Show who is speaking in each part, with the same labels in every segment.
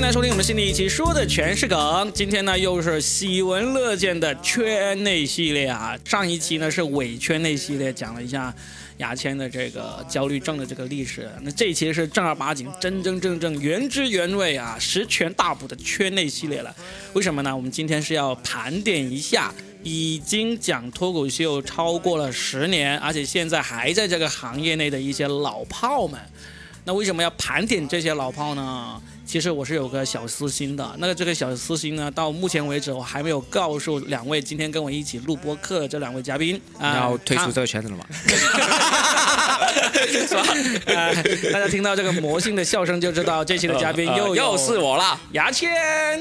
Speaker 1: 来收听我们新的一期，说的全是梗。今天呢，又是喜闻乐见的圈内系列啊。上一期呢是伪圈内系列，讲了一下牙签的这个焦虑症的这个历史。那这一期是正儿八经、真真正正、原汁原味啊，十全大补的圈内系列了。为什么呢？我们今天是要盘点一下已经讲脱口秀超过了十年，而且现在还在这个行业内的一些老炮们。那为什么要盘点这些老炮呢？其实我是有个小私心的，那个这个小私心呢，到目前为止我还没有告诉两位今天跟我一起录播客的这两位嘉宾啊，
Speaker 2: 要退出这个圈子了吗？
Speaker 1: 是吧？呃，大家听到这个魔性的笑声就知道这期的嘉宾又
Speaker 2: 又是我了。
Speaker 1: 牙签，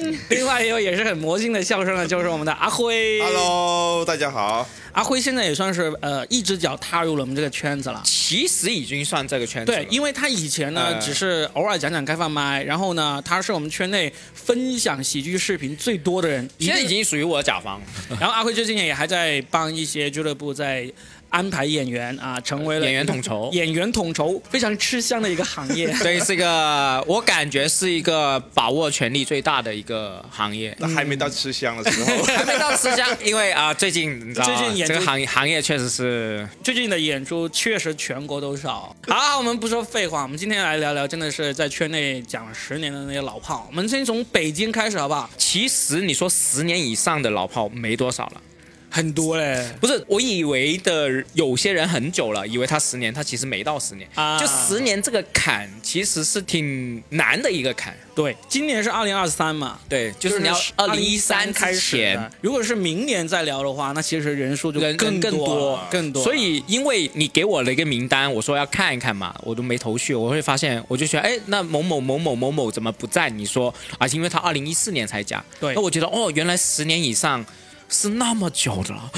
Speaker 1: 另外一位也是很魔性的笑声呢，就是我们的阿辉。
Speaker 3: Hello，大家好。
Speaker 1: 阿辉现在也算是呃一只脚踏入了我们这个圈子了。
Speaker 2: 其实已经算这个圈子了。
Speaker 1: 对，因为他以前呢
Speaker 2: 呃
Speaker 1: 只是偶尔讲讲开放麦，然后呢他是我们圈内分享喜剧视频最多的人，
Speaker 2: 现在已经属于我的甲方，
Speaker 1: 然后阿辉最近也还在帮一些俱乐部在安排演员啊，成为了
Speaker 2: 演员统筹。
Speaker 1: 演员统筹，非常吃香的一个行业。
Speaker 2: 对，是一个我感觉是一个把握权力最大的一个行业。
Speaker 3: 那还没到吃香的时候，
Speaker 2: 还没到吃香，因为啊，最近你知道
Speaker 1: 最近演
Speaker 2: 这个行业行业确实是
Speaker 1: 最近的演出确实全国都少。好，我们不说废话，我们今天来聊聊，真的是在圈内讲了十年的那些老炮。我们先从北京开始好不好？
Speaker 2: 其实你说十年以上的老炮没多少了。
Speaker 1: 很多嘞，
Speaker 2: 不是，我以为的有些人很久了，以为他十年，他其实没到十年。
Speaker 1: 啊
Speaker 2: 就十年这个坎，其实是挺难的一个坎。
Speaker 1: 对，今年是二零二三嘛，
Speaker 2: 对，就是你要二零一三
Speaker 1: 开始
Speaker 2: 前。
Speaker 1: 如果是明年再聊的话，那其实人数就
Speaker 2: 人
Speaker 1: 更
Speaker 2: 更
Speaker 1: 多更多。
Speaker 2: 所以，因为你给我了一个名单，我说要看一看嘛，我都没头绪，我会发现，我就觉得，哎，那某某某某某某怎么不在？你说啊，因为他二零一四年才加，
Speaker 1: 对
Speaker 2: 那我觉得哦，原来十年以上是那么久的了，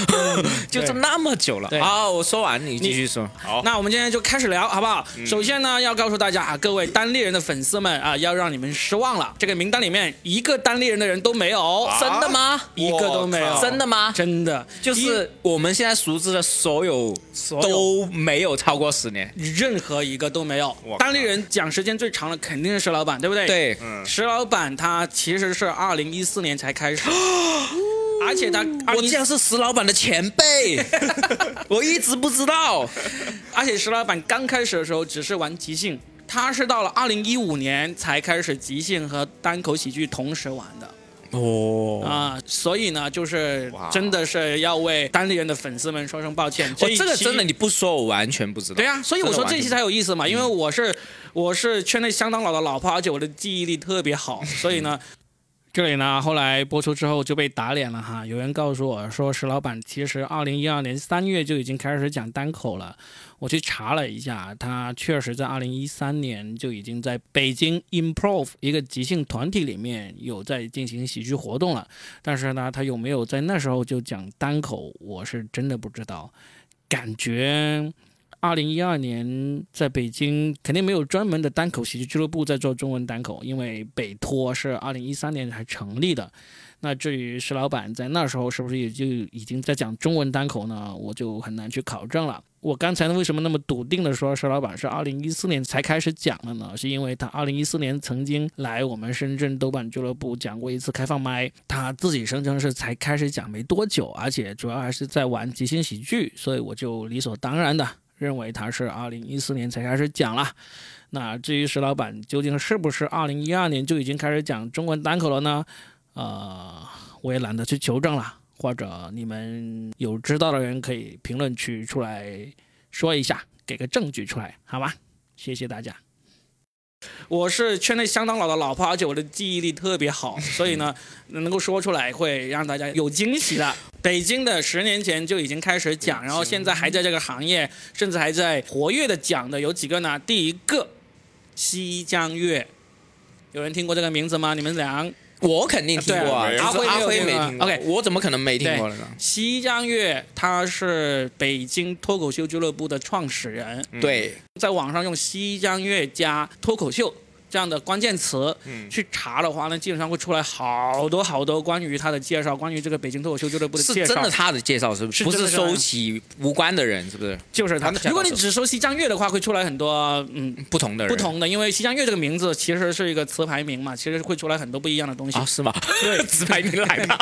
Speaker 2: 就是那么久了。好，我说完，你继续说。
Speaker 3: 好，
Speaker 1: 那我们今天就开始聊，好不好？首先呢，要告诉大家啊，各位单立人的粉丝们啊，要让你们失望了。这个名单里面一个单立人的人都没有，
Speaker 3: 啊
Speaker 2: 真的吗？
Speaker 1: 一个都没有
Speaker 2: 真的吗？
Speaker 1: 真的
Speaker 2: 就是我们现在熟知的所有都没有超过十年。
Speaker 1: 任何一个都没有单立人讲时间最长的肯定是石老板，对不对？。
Speaker 2: 对，
Speaker 3: 嗯，
Speaker 1: 石老板他其实是二零一四年才开始，而且他
Speaker 2: 我竟然是石老板的前辈，我一直不知道。
Speaker 1: 而且石老板刚开始的时候只是玩即兴，他是到了二零一五年才开始即兴和单口喜剧同时玩的。
Speaker 2: 哦
Speaker 1: 啊，所以呢，就是真的是要为单立人的粉丝们说声抱歉。
Speaker 2: 我
Speaker 1: 这一期
Speaker 2: 这个真的你不说，我完全不知道。
Speaker 1: 对啊，所以我说这一期才有意思嘛，因为我是我是圈内相当老的老炮，而且我的记忆力特别好，所以呢。这里呢，后来播出之后就被打脸了哈。有人告诉我说，石老板其实二零一二年三月就已经开始讲单口了。我去查了一下，他确实在二零一三年就已经在北京 improve 一个即兴团体里面有在进行喜剧活动了。但是呢，他有没有在那时候就讲单口，我是真的不知道。感觉二零一二年在北京肯定没有专门的单口喜剧俱乐部在做中文单口，因为北托是二零一三年才成立的。那至于石老板在那时候是不是也就已经在讲中文单口呢？我就很难去考证了。我刚才为什么那么笃定的说石老板是二零一四年才开始讲的呢？是因为他二零一四年曾经来我们深圳豆瓣俱乐部讲过一次开放麦，他自己声称是才开始讲没多久，而且主要还是在玩即兴喜剧，所以我就理所当然的认为他是二零一四年才开始讲了。那至于石老板究竟是不是二零一二年就已经开始讲中文单口了呢？呃，我也懒得去求证了，或者你们有知道的人可以评论区出来说一下，给个证据出来，好吗？谢谢大家。我是圈内相当老的老炮，而且我的记忆力特别好，所以呢，能够说出来会让大家有惊喜的。北京的十年前就已经开始讲，然后现在还在这个行业，甚至还在活跃的讲的有几个呢？第一个，西江月，有人听过这个名字吗？你们俩？
Speaker 2: 我肯定听过啊，阿辉阿辉没听过。
Speaker 1: OK
Speaker 2: 我怎么可能没听过呢？
Speaker 1: 西江月他是北京脱口秀俱乐部的创始人，
Speaker 2: 对，
Speaker 1: 在网上用西江月加脱口秀这样的关键词
Speaker 3: 嗯
Speaker 1: 去查的话呢，基本上会出来好多好多关于他的介绍，关于这个北京脱口秀俱乐部的介绍
Speaker 2: 是真的。他的介绍是不是？不是收起无关的人，是不是？
Speaker 1: 就是他
Speaker 2: 他的介。绍
Speaker 1: 如果你只说西江月的话，会出来很多嗯
Speaker 2: 不同的人，
Speaker 1: 不同的，因为西江月这个名字其实是一个词牌名嘛，其实会出来很多不一样的东西。
Speaker 2: 啊？是吗？
Speaker 1: 对
Speaker 2: 词牌名来的。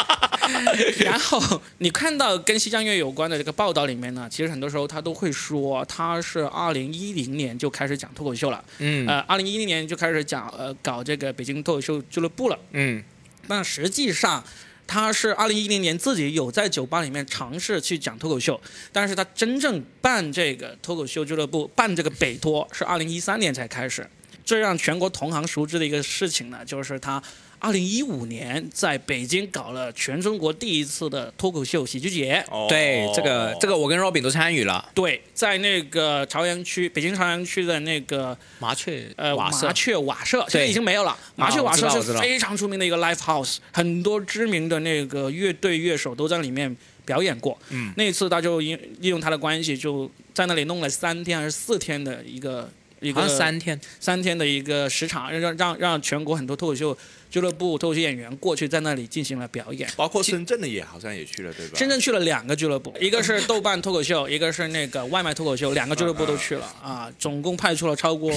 Speaker 1: 然后你看到跟西江月有关的这个报道里面呢，其实很多时候他都会说他是二零一零年就开始讲脱口秀了，
Speaker 2: 嗯
Speaker 1: 呃，二零一零年就开始讲呃搞这个北京脱口秀俱乐部了。
Speaker 2: 嗯，
Speaker 1: 但实际上，他是二零一零年自己有在酒吧里面尝试去讲脱口秀，但是他真正办这个脱口秀俱乐部，办这个北脱是二零一三年才开始。最让全国同行熟知的一个事情呢，就是他二零一五年在北京搞了全中国第一次的脱口秀喜剧节。
Speaker 3: 哦
Speaker 2: 对，这个这个我跟 Robin 都参与了。
Speaker 1: 对，在那个朝阳区，北京朝阳区的那个
Speaker 2: 麻雀
Speaker 1: 呃
Speaker 2: 瓦舍
Speaker 1: 麻雀瓦舍，现在已经没有了。麻雀瓦舍是非常出名的一个 live house，很多知名的那个乐队乐手都在里面表演过。
Speaker 2: 嗯，
Speaker 1: 那一次他就因利用他的关系，就在那里弄了三天还是四天的一个一
Speaker 2: 好
Speaker 1: 个
Speaker 2: 三天，
Speaker 1: 三天的一个时长，让让让全国很多脱口秀俱乐部、脱口秀演员过去在那里进行了表演。
Speaker 3: 包括深圳的也好像也去了，对吧？
Speaker 1: 深圳去了两个俱乐部，一个是豆瓣脱口秀，一个是那个外卖脱口秀，两个俱乐部都去了啊，总共派出了超过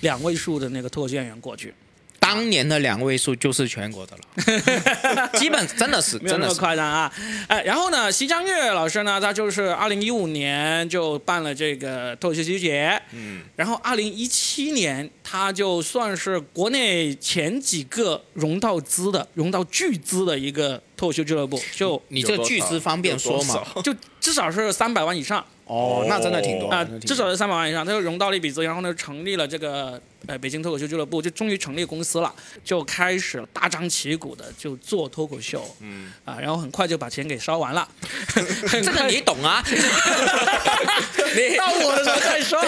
Speaker 1: 两位数的那个脱口秀演员过去，
Speaker 2: 当年的两位数就是全国的了，基本真的是真的是。
Speaker 1: 夸张啊。哎，然后呢，西江月老师呢，他就是二零一五年就办了这个脱口秀喜剧节，
Speaker 3: 嗯，
Speaker 1: 然后二零一七年他就算是国内前几个融到资的、融到巨资的一个脱口秀俱乐部，就
Speaker 2: 你这个巨资方便说嘛？
Speaker 1: 就至少是三百万以上。
Speaker 2: 哦，那真的挺多
Speaker 1: 啊、至少是三百万以上，他就融到了一笔资，然后呢，成立了这个呃北京脱口秀俱乐部，就终于成立公司了，就开始大张旗鼓的就做脱口秀，
Speaker 3: 嗯，
Speaker 1: 啊，然后很快就把钱给烧完了。
Speaker 2: 这个你懂啊？你
Speaker 1: 到我的时候再说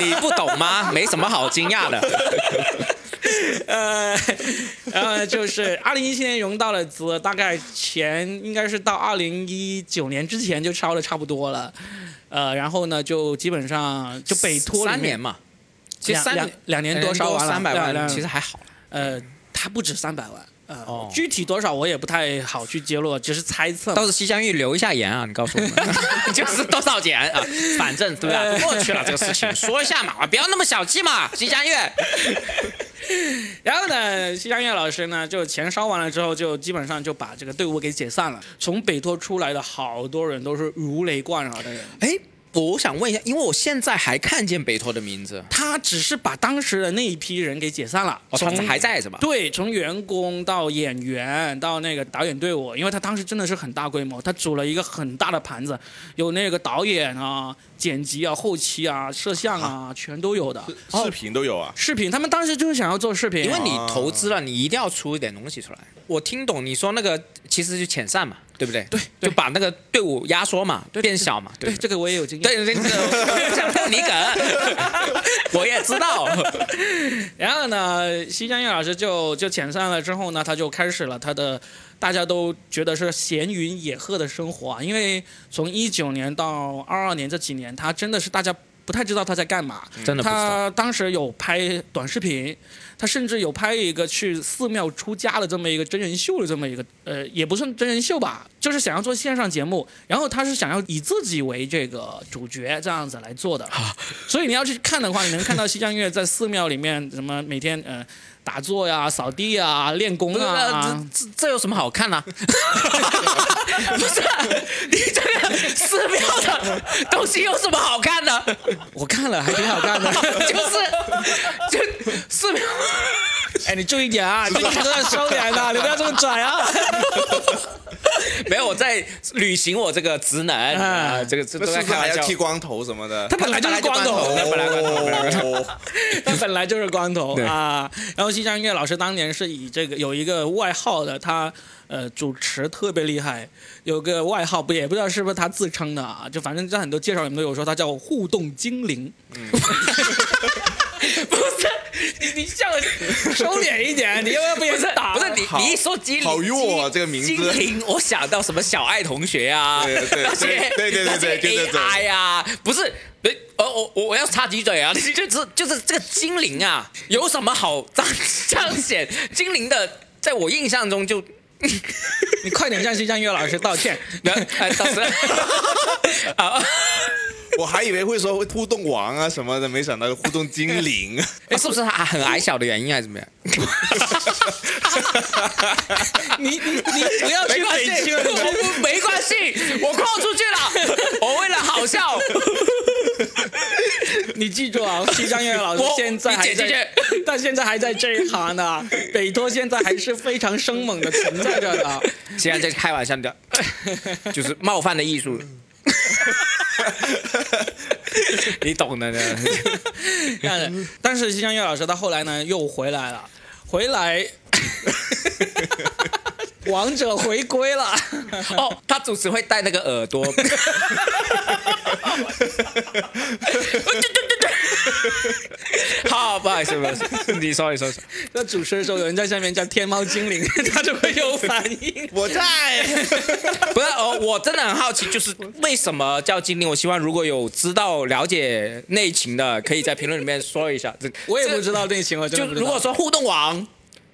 Speaker 2: 你不懂吗？没什么好惊讶的。
Speaker 1: 呃，然后就是二零一七年融到了资，大概钱应该是到二零一九年之前就烧的差不多了，呃，然后呢就基本上就北托
Speaker 2: 三年嘛，其实
Speaker 1: 两两
Speaker 2: 三年
Speaker 1: 两年多烧完了，
Speaker 2: 三百万，
Speaker 1: 两两
Speaker 2: 其实还好。
Speaker 1: 呃，它不止三百万，呃，
Speaker 2: 哦
Speaker 1: 具体多少我也不太好去揭露，只是猜测嘛。
Speaker 2: 到时西江玉留一下言啊，你告诉我们，就是多少钱啊？反正对吧？都过去了这个事情，说一下嘛，不要那么小气嘛，西江月。
Speaker 1: 然后呢，西江月老师呢，就钱烧完了之后，就基本上就把这个队伍给解散了。从北托出来的好多人都是如雷贯耳的人，
Speaker 2: 哎，我想问一下，因为我现在还看见北托的名字，
Speaker 1: 他只是把当时的那一批人给解散了，
Speaker 2: 哦，他
Speaker 1: 从
Speaker 2: 还在是吧？
Speaker 1: 对，从员工到演员到那个导演队伍，因为他当时真的是很大规模，他组了一个很大的盘子，有那个导演啊、剪辑啊、后期啊、摄像啊，全都有的。
Speaker 3: 视频都有啊。
Speaker 1: 视频，他们当时就是想要做视频，
Speaker 2: 因为你投资了，你一定要出一点东西出来。我听懂你说那个其实就遣散嘛，对不对？
Speaker 1: 对
Speaker 2: 就把那个队伍压缩嘛，变小嘛，
Speaker 1: 对这个我也有经验。
Speaker 2: 对这个，我想破你梗，我也知道。
Speaker 1: 然后呢，西江月老师就就遣散了之后呢，他就开始了他的大家都觉得是闲云野鹤的生活啊，因为从一九年到二二年这几年，他真的是大家不太知道他在干嘛。
Speaker 2: 真的。
Speaker 1: 他当时有拍短视频，他甚至有拍一个去寺庙出家的这么一个真人秀的这么一个，呃，也不算真人秀吧，就是想要做线上节目，然后他是想要以自己为这个主角这样子来做的，所以你要去看的话，你能看到西江月在寺庙里面什么每天呃打坐呀、扫地呀、练功啊，
Speaker 2: 这这这有什么好看呢、不是啊，你这个寺庙的东西有什么好看的？
Speaker 1: 我看了还挺好看的。
Speaker 2: 就是就寺庙，
Speaker 1: 哎，你注意点啊，这个都要收敛了，你不要这么拽啊。
Speaker 2: 没有我在履行我这个职能啊，这个都在开玩笑。
Speaker 3: 剃光头什么的？
Speaker 1: 他本来就是光头，
Speaker 2: 他本来光头
Speaker 1: 他本来就是光头 啊。然后西江月老师当年是以这个有一个外号的，他呃主持特别厉害，有个外号不也不知道是不是他自称的啊，就反正在很多介绍里面都有说他叫互动精灵。不是你你笑收敛一点，你要不要被人打？
Speaker 2: 不是你，你一说精灵，
Speaker 3: 好弱啊这个名字
Speaker 2: 精灵，我想到什么小爱同学啊，
Speaker 3: 对对
Speaker 2: 那些
Speaker 3: 对对对对
Speaker 2: AI 啊，不是，哎呃，我我我要插几嘴啊，就是就是这个精灵啊，有什么好彰彰显？精灵的，在我印象中就
Speaker 1: 你快点向西江月老师道歉。
Speaker 2: 哎，到时啊，
Speaker 3: 我还以为会说互动王啊什么的，没想到互动精灵。
Speaker 2: 哎 是不是他很矮小的原因还是怎么样？
Speaker 1: 你你你不要去北京了，你
Speaker 2: 我不没关系，我跨出去了，我为了好笑，
Speaker 1: 你记住啊，西江月老师
Speaker 2: 我
Speaker 1: 现在还在，但现在还在这一行呢。北托现在还是非常生猛的存在着的。
Speaker 2: 现在这个开玩笑的，就是冒犯的艺术。你懂的呢。
Speaker 1: 但但是金香月老师他后来呢又回来了，回来，王者回归了。
Speaker 2: 哦，他主持会戴那个耳朵。对对对对。好，不好意思，不好意思，你说，你说，说
Speaker 1: 那主持的时候有人在下面叫天猫精灵，他就会有反应。
Speaker 3: 我在，
Speaker 2: 不是哦，我真的很好奇，就是为什么叫精灵？我希望如果有知道了解内情的，可以在评论里面说一下。这
Speaker 1: 我也不知道内情，我
Speaker 2: 就如果说互动王，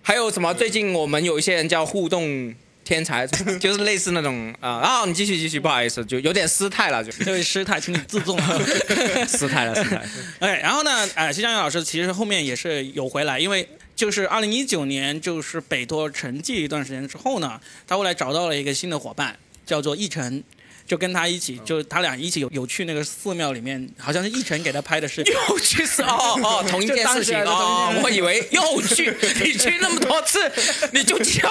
Speaker 2: 还有什么？最近我们有一些人叫互动天才，就是类似那种啊。然、后你继续继续，不好意思，就有点失态了，就
Speaker 1: 这位失态，请你自重。
Speaker 2: 失态了，失态了。
Speaker 1: 哎，然后呢，哎，徐江月老师其实后面也是有回来，因为就是二零一九年，就是北托沉寂一段时间之后呢，他后来找到了一个新的伙伴，叫做易晨。就跟他一起，就他俩一起有有去那个寺庙里面，好像是奕晨给他拍的视频。
Speaker 2: 又去是哦 哦，同一件事情哦我以为又去，你去那么多次，你就交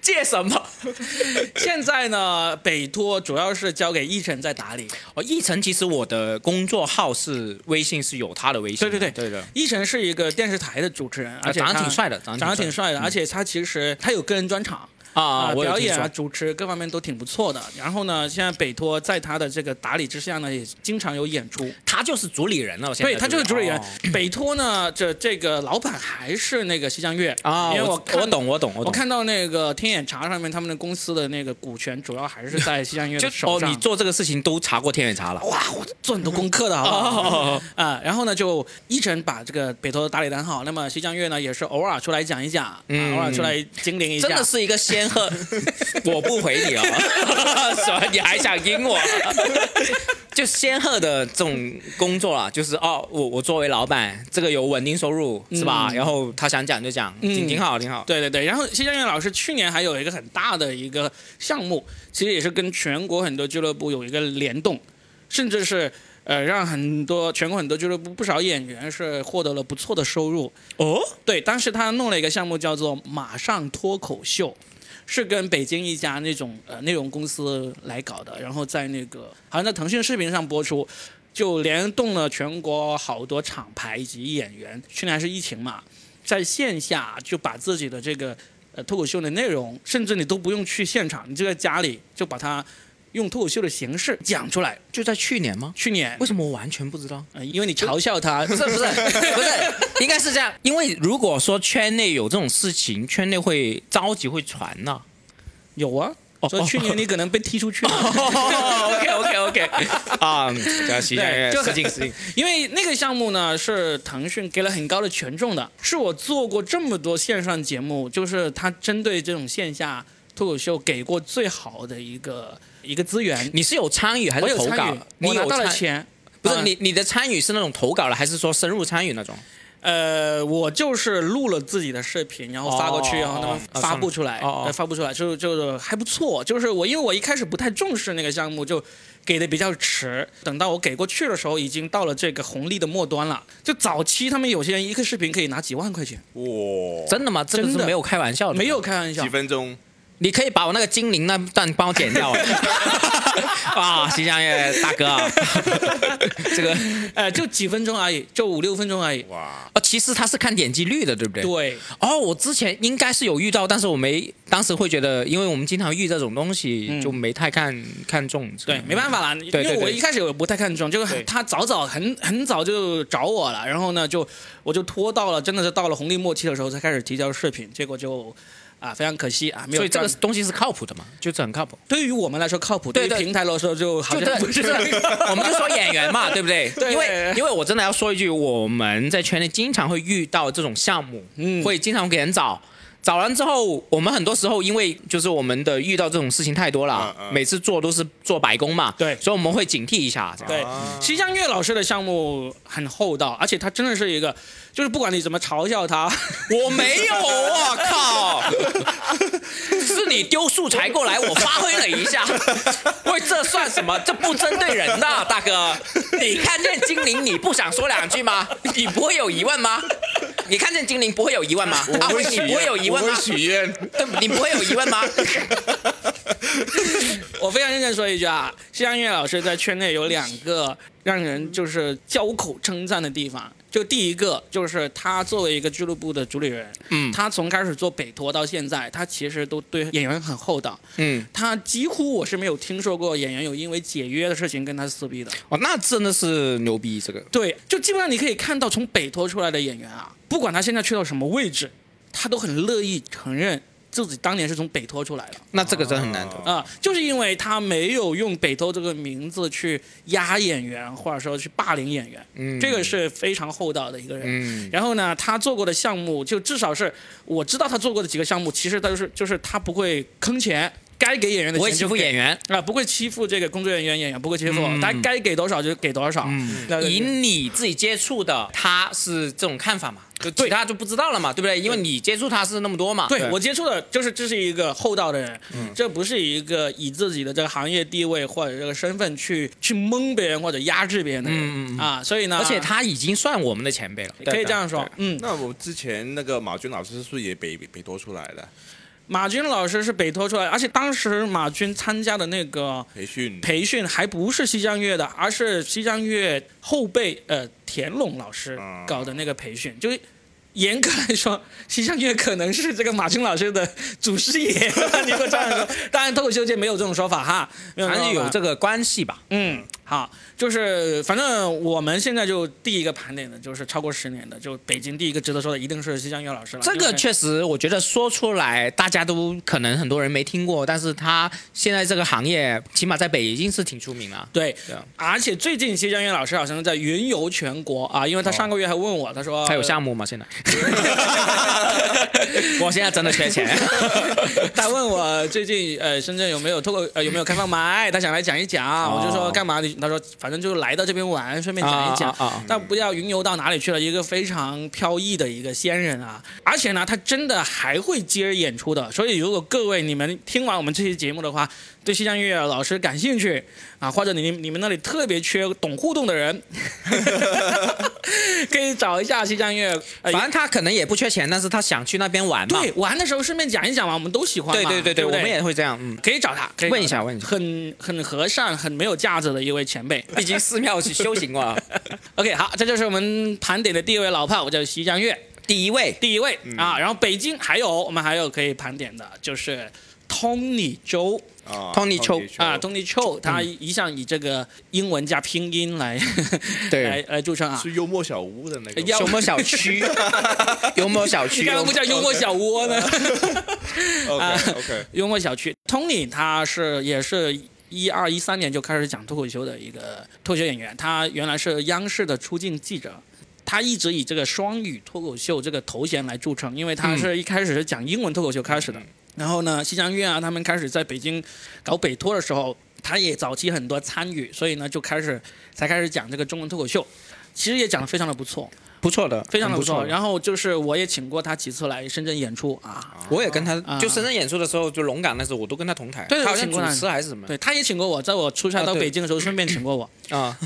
Speaker 2: 借什么？
Speaker 1: 现在呢，北托主要是交给奕晨在打理。
Speaker 2: 哦，奕晨其实我的工作号是微信是有他的微信的，
Speaker 1: 对对对
Speaker 2: 对的，
Speaker 1: 奕晨是一个电视台的主持人，而且
Speaker 2: 长得挺帅的，长
Speaker 1: 长得挺
Speaker 2: 挺
Speaker 1: 帅的，而且他其实他有个人专场。
Speaker 2: 啊，
Speaker 1: 表演啊、主持各方面都挺不错的。然后呢，现在北托在他的这个打理之下呢，也经常有演出。
Speaker 2: 他就是主理人了，现在
Speaker 1: 对他就是主理人
Speaker 2: 哦。
Speaker 1: 北托呢，这这个老板还是那个西江月
Speaker 2: 啊，
Speaker 1: 因为我
Speaker 2: 我懂我懂我懂。
Speaker 1: 我看到那个天眼查上面他们的公司的那个股权，主要还是在西江月
Speaker 2: 就
Speaker 1: 的手上。
Speaker 2: 哦，你做这个事情都查过天眼查了。
Speaker 1: 哇，我做很多功课的，好不好？
Speaker 2: 哦，
Speaker 1: 啊，然后呢，就一晨把这个北托打理得很好。那么西江月呢，也是偶尔出来讲一讲，偶尔出来精灵一下。
Speaker 2: 真的是一个仙鹤，我不回你哦，什么你还想阴我？就仙鹤的这种工作啦，就是哦，我我作为老板，这个有稳定收入是吧？
Speaker 1: 嗯
Speaker 2: 然后他想讲就讲，挺
Speaker 1: 嗯
Speaker 2: 挺好，挺好。
Speaker 1: 对对对，然后西江月老师去年还有一个很大的一个项目，其实也是跟全国很多俱乐部有一个联动，甚至是呃让很多全国很多俱乐部不少演员是获得了不错的收入。
Speaker 2: 哦，
Speaker 1: 对，当时他弄了一个项目叫做“马上脱口秀”，是跟北京一家那种呃内容公司来搞的，然后在那个好像在腾讯视频上播出，就联动了全国好多厂牌以及演员。去年还是疫情嘛，在线下就把自己的这个呃脱口秀的内容，甚至你都不用去现场，你就在家里就把它用脱口秀的形式讲出来。
Speaker 2: 就在去年吗？
Speaker 1: 去年
Speaker 2: 为，什么我完全不知道？
Speaker 1: 呃因为你嘲笑他，
Speaker 2: 不是不是 不是，应该是这样。因为如果说圈内有这种事情，圈内会着急会传呐、
Speaker 1: 有啊，
Speaker 2: 哦
Speaker 1: 所以去年你可能被踢出去了。
Speaker 2: OK OK OK 啊，叫西
Speaker 1: 对就
Speaker 2: 失敬失敬。
Speaker 1: 因为那个项目呢是腾讯给了很高的权重的，是我做过这么多线上节目，就是它针对这种线下脱口秀给过最好的一个一个资源。
Speaker 2: 你是有参与还是投稿
Speaker 1: 有参与？，
Speaker 2: 你有
Speaker 1: 拿到了？钱。啊
Speaker 2: 不是你你的参与是那种投稿了，还是说深入参与那种？
Speaker 1: 呃，我就是录了自己的视频，然后发过去，
Speaker 2: 哦
Speaker 1: 然后他们
Speaker 2: 哦
Speaker 1: 发布出来，
Speaker 2: 哦
Speaker 1: 发布出来，就就是还不错。就是我因为我一开始不太重视那个项目，就给的比较迟。等到我给过去的时候，已经到了这个红利的末端了。就早期他们有些人一个视频可以拿几万块钱，
Speaker 3: 哇，
Speaker 2: 真的吗？这个
Speaker 1: 真的
Speaker 2: 是没有开玩笑的，
Speaker 1: 没有。开玩笑
Speaker 3: 几。分钟，
Speaker 2: 你可以把我那个精灵那段帮我剪掉。啊，西江月大哥啊，这个
Speaker 1: 呃，就几分钟而已，就五六分钟而已。
Speaker 3: 哇，
Speaker 2: 哦，其实他是看点击率的，对不对？。
Speaker 1: 对，
Speaker 2: 哦，我之前应该是有遇到，但是我没，当时会觉得，因为我们经常遇这种东西，
Speaker 1: 嗯
Speaker 2: 就没太看看重。
Speaker 1: 对，没办法啦，因为我一开始我不太看重，就是他早早很很早就找我了，然后呢，就我就拖到了真的是到了红利末期的时候才开始提交视频，结果就啊，非常可惜啊，没有
Speaker 2: 所以这个东西是靠谱的嘛，就是很靠谱。
Speaker 1: 对于我们来说靠谱，
Speaker 2: 对
Speaker 1: 平台来说就好
Speaker 2: 对，
Speaker 1: 像不
Speaker 2: 是是 我们就说演员嘛，对不对？
Speaker 1: 对
Speaker 2: 因为因为我真的要说一句，我们在圈内经常会遇到这种项目，
Speaker 1: 嗯
Speaker 2: 会经常给人找。找完之后，我们很多时候因为就是我们的遇到这种事情太多了，
Speaker 3: 嗯嗯
Speaker 2: 每次做都是做白工嘛，
Speaker 1: 对
Speaker 2: 所以我们会警惕一下。这样
Speaker 1: 对
Speaker 3: 啊，
Speaker 1: 西江月老师的项目很厚道，而且他真的是一个，就是不管你怎么嘲笑他，
Speaker 2: 我没有，我靠，是你丢素材过来，我发挥了一下。喂，这算什么？这不针对人的，大哥。你看见精灵，你不想说两句吗？你不会有疑问吗？你看见精灵不会有疑问吗？阿辉，你
Speaker 3: 我会许
Speaker 2: 不会有
Speaker 3: 愿，我会
Speaker 2: 疑问吗？
Speaker 3: 许愿。
Speaker 2: 对，你不会有疑问吗？
Speaker 1: 我非常认真说一句啊，西江月老师在圈内有两个让人就是交口称赞的地方。就第一个就是他作为一个俱乐部的主理人，
Speaker 2: 嗯
Speaker 1: 他从开始做北托到现在，他其实都对演员很厚道。
Speaker 2: 嗯，
Speaker 1: 他几乎我是没有听说过演员有因为解约的事情跟他撕逼的。
Speaker 2: 哦，那真的是牛逼，这个。
Speaker 1: 对，就基本上你可以看到从北托出来的演员啊，不管他现在去到什么位置，他都很乐意承认自己当年是从北托出来的。
Speaker 2: 那这个真很难得。
Speaker 1: 啊、就是因为他没有用北托这个名字去压演员，或者说去霸凌演员，
Speaker 2: 嗯
Speaker 1: 这个是非常厚道的一个人。
Speaker 2: 嗯
Speaker 1: 然后呢，他做过的项目，就至少是我知道他做过的几个项目，其实都是就是他不会坑钱，该给演员的
Speaker 2: 不会欺
Speaker 1: 钱就给
Speaker 2: 负演员，
Speaker 1: 啊，不会欺负这个工作人员，演员不会欺负，
Speaker 2: 嗯
Speaker 1: 他该给多少就给多少。
Speaker 2: 嗯
Speaker 1: 对对对
Speaker 2: 以你自己接触的，他是这种看法嘛？就其他就不知道了嘛，对不对？因为你接触他是那么多嘛。
Speaker 1: 对我接触的就是这是一个厚道的人，
Speaker 2: 嗯
Speaker 1: 这不是一个以自己的这个行业地位或者这个身份去去蒙别人或者压制别人的人、
Speaker 2: 嗯
Speaker 1: 啊，所以呢，
Speaker 2: 而且他已经算我们的前辈了。
Speaker 1: 可以这样说，嗯，
Speaker 3: 那我之前那个马军老师是不是也北北北多出来的
Speaker 1: 马军老师是北托出来，而且当时马军参加的那个
Speaker 3: 培训？
Speaker 1: 培训还不是西江月的，而是西江月后辈呃田龙老师
Speaker 3: 啊
Speaker 1: 搞的那个培训，就是。严格来说，西江月可能是这个马军老师的祖师爷，你会这样说。当然，脱口秀界没有这种说法哈，没有
Speaker 2: 反正有这个关系吧。
Speaker 1: 嗯，好，就是反正我们现在就第一个盘点的就是超过十年的，就北京第一个值得说的一定是西江月老师了。
Speaker 2: 这个确实，我觉得说出来大家都可能很多人没听过，但是他现在这个行业起码在北京是挺出名了。
Speaker 1: 对而且最近西江月老师好像在云游全国啊，因为他上个月还问我，他说
Speaker 2: 他有项目吗？现在？我现在真的缺钱。
Speaker 1: 他问我最近呃深圳有没有脱口呃有没有开放麦，他想来讲一讲，我就说干嘛？你他说反正就是来到这边玩，顺便讲一讲。但不要云游到哪里去了，一个非常飘逸的一个仙人啊！而且呢，他真的还会接着演出的。所以如果各位你们听完我们这期节目的话，对西江月老师感兴趣啊，或者你你们那里特别缺懂互动的人，可以找一下西江月。呃
Speaker 2: 反正他可能也不缺钱，但是他想去那边玩嘛。
Speaker 1: 对，玩的时候顺便讲一讲嘛，我们都喜欢嘛。
Speaker 2: 对对对对，
Speaker 1: 不
Speaker 2: 我们也会这样。嗯，
Speaker 1: 可以找他，可以
Speaker 2: 问一下问一下
Speaker 1: 很很和善、很没有架子的一位前辈。
Speaker 2: 毕竟寺庙去修行过。
Speaker 1: OK，好，这就是我们盘点的第一位老炮，我叫西江月，
Speaker 2: 第一位，
Speaker 1: 第一位、啊。然后北京还有我们还有可以盘点的，就是 Tony
Speaker 2: Tony Chou
Speaker 1: 啊，Tony Chou，他一向以这个英文加拼音来
Speaker 2: 对。
Speaker 1: 来来著称啊。
Speaker 3: 是幽默小屋的那个。
Speaker 2: 幽默小区，幽默小区。
Speaker 1: 干嘛不叫幽默小窝呢？
Speaker 3: OK OK，
Speaker 1: 幽默小区，Tony 他是也是一二一三年就开始讲脱口秀的一个脱口秀演员，他原来是央视的出镜记者。他一直以这个双语脱口秀这个头衔来著称，因为他是一开始是讲英文脱口秀开始的。然后呢，西江月啊，他们开始在北京搞北托的时候，他也早期很多参与，所以呢就开始才开始讲这个中文脱口秀。其实也讲得非常的不错，
Speaker 2: 不错的，
Speaker 1: 非常的不
Speaker 2: 错。
Speaker 1: 然后就是我也请过他几次来深圳演出啊，
Speaker 2: 我也跟他
Speaker 1: 啊
Speaker 2: 就深圳演出的时候，就龙岗那时候，我都跟他同台。
Speaker 1: 对对
Speaker 2: 他好像主
Speaker 1: 请过他
Speaker 2: 持还是什么？
Speaker 1: 对，他也请过我，在我出差到北京的时候，顺便请过我。
Speaker 2: 啊，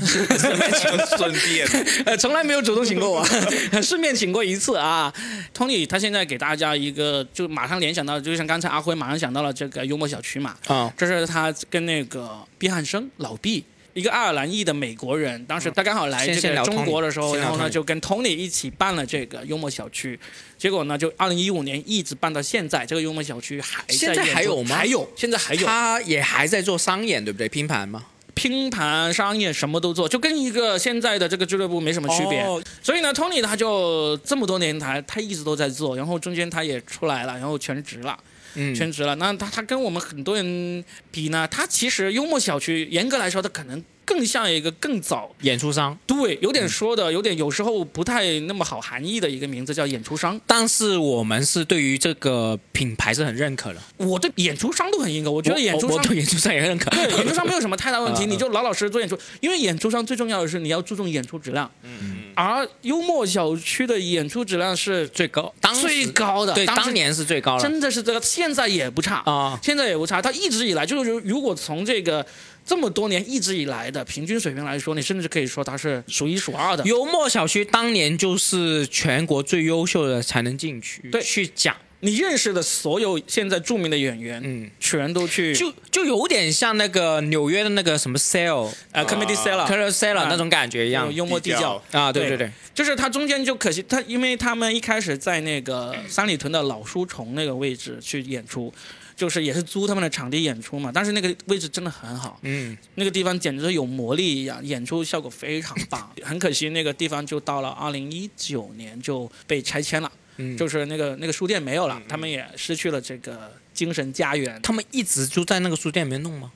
Speaker 3: 顺便
Speaker 1: 呃，从来没有主动请过我，顺便请过一次啊。Tony 他现在给大家一个，就马上联想到，就像刚才阿辉马上想到了这个幽默小区嘛，
Speaker 2: 啊，
Speaker 1: 这是他跟那个毕汉生老毕。一个爱尔兰裔的美国人，当时他刚好来这个中国的时候，然后呢就跟 Tony 一起办了这个幽默小区，结果呢就二零一五年一直办到现在，这个幽默小区还在
Speaker 2: 现在还有吗
Speaker 1: 还有，现在还有。
Speaker 2: 他也还在做商演，对不对？拼盘吗？
Speaker 1: 拼盘、商业什么都做，就跟一个现在的这个俱乐部没什么区别。
Speaker 2: 哦
Speaker 1: 所以呢，Tony 他就这么多年他他一直都在做，然后中间他也出来了，然后全职了。
Speaker 2: 嗯，
Speaker 1: 全职了。那他他跟我们很多人比呢，他其实幽默小区严格来说，他可能更像一个更早，
Speaker 2: 演出商。
Speaker 1: 对，有点说的，有点有时候不太那么好含义的一个名字叫演出商。
Speaker 2: 但是我们是对于这个品牌是很认可的。
Speaker 1: 我对演出商都很认可，我觉得演出商
Speaker 2: 对演出商也认可。
Speaker 1: 对演出商没有什么太大问题，
Speaker 2: 嗯
Speaker 1: 你就老老实实做演出，因为演出商最重要的是你要注重演出质量。
Speaker 3: 嗯
Speaker 1: 而幽默小区的演出质量是
Speaker 2: 最高，当时
Speaker 1: 最高的，
Speaker 2: 对，
Speaker 1: 当
Speaker 2: 当年是最高的
Speaker 1: 真的是这个，现在也不差
Speaker 2: 啊。
Speaker 1: 现在也不差，它一直以来就是如果从这个这么多年一直以来的平均水平来说，你甚至可以说它是数一数二的。
Speaker 2: 幽默小区当年就是全国最优秀的才能进去，
Speaker 1: 对。
Speaker 2: 去讲，
Speaker 1: 你认识的所有现在著名的演员，
Speaker 2: 嗯，
Speaker 1: 全都去
Speaker 2: 就就有点像那个纽约的那个什么 Sale、
Speaker 1: 呃 comedy
Speaker 3: 啊
Speaker 2: cellar，c o l o r Sale
Speaker 1: 啊
Speaker 2: 那种感觉一样
Speaker 1: 有幽默地
Speaker 3: 地
Speaker 1: 窖。
Speaker 3: 窖。
Speaker 2: 啊，对
Speaker 1: 对。
Speaker 2: 对对，
Speaker 1: 就是他中间就可惜，他因为他们一开始在那个三里屯的老书虫那个位置去演出，就是也是租他们的场地演出嘛，但是那个位置真的很好，
Speaker 2: 嗯，
Speaker 1: 那个地方简直有魔力一样，演出效果非常棒。很可惜，那个地方就到了二零一九年就被拆迁了，
Speaker 2: 嗯
Speaker 1: 就是那个那个书店没有了，他们也失去了这个精神家园，
Speaker 2: 他们一直就在那个书店里面弄吗？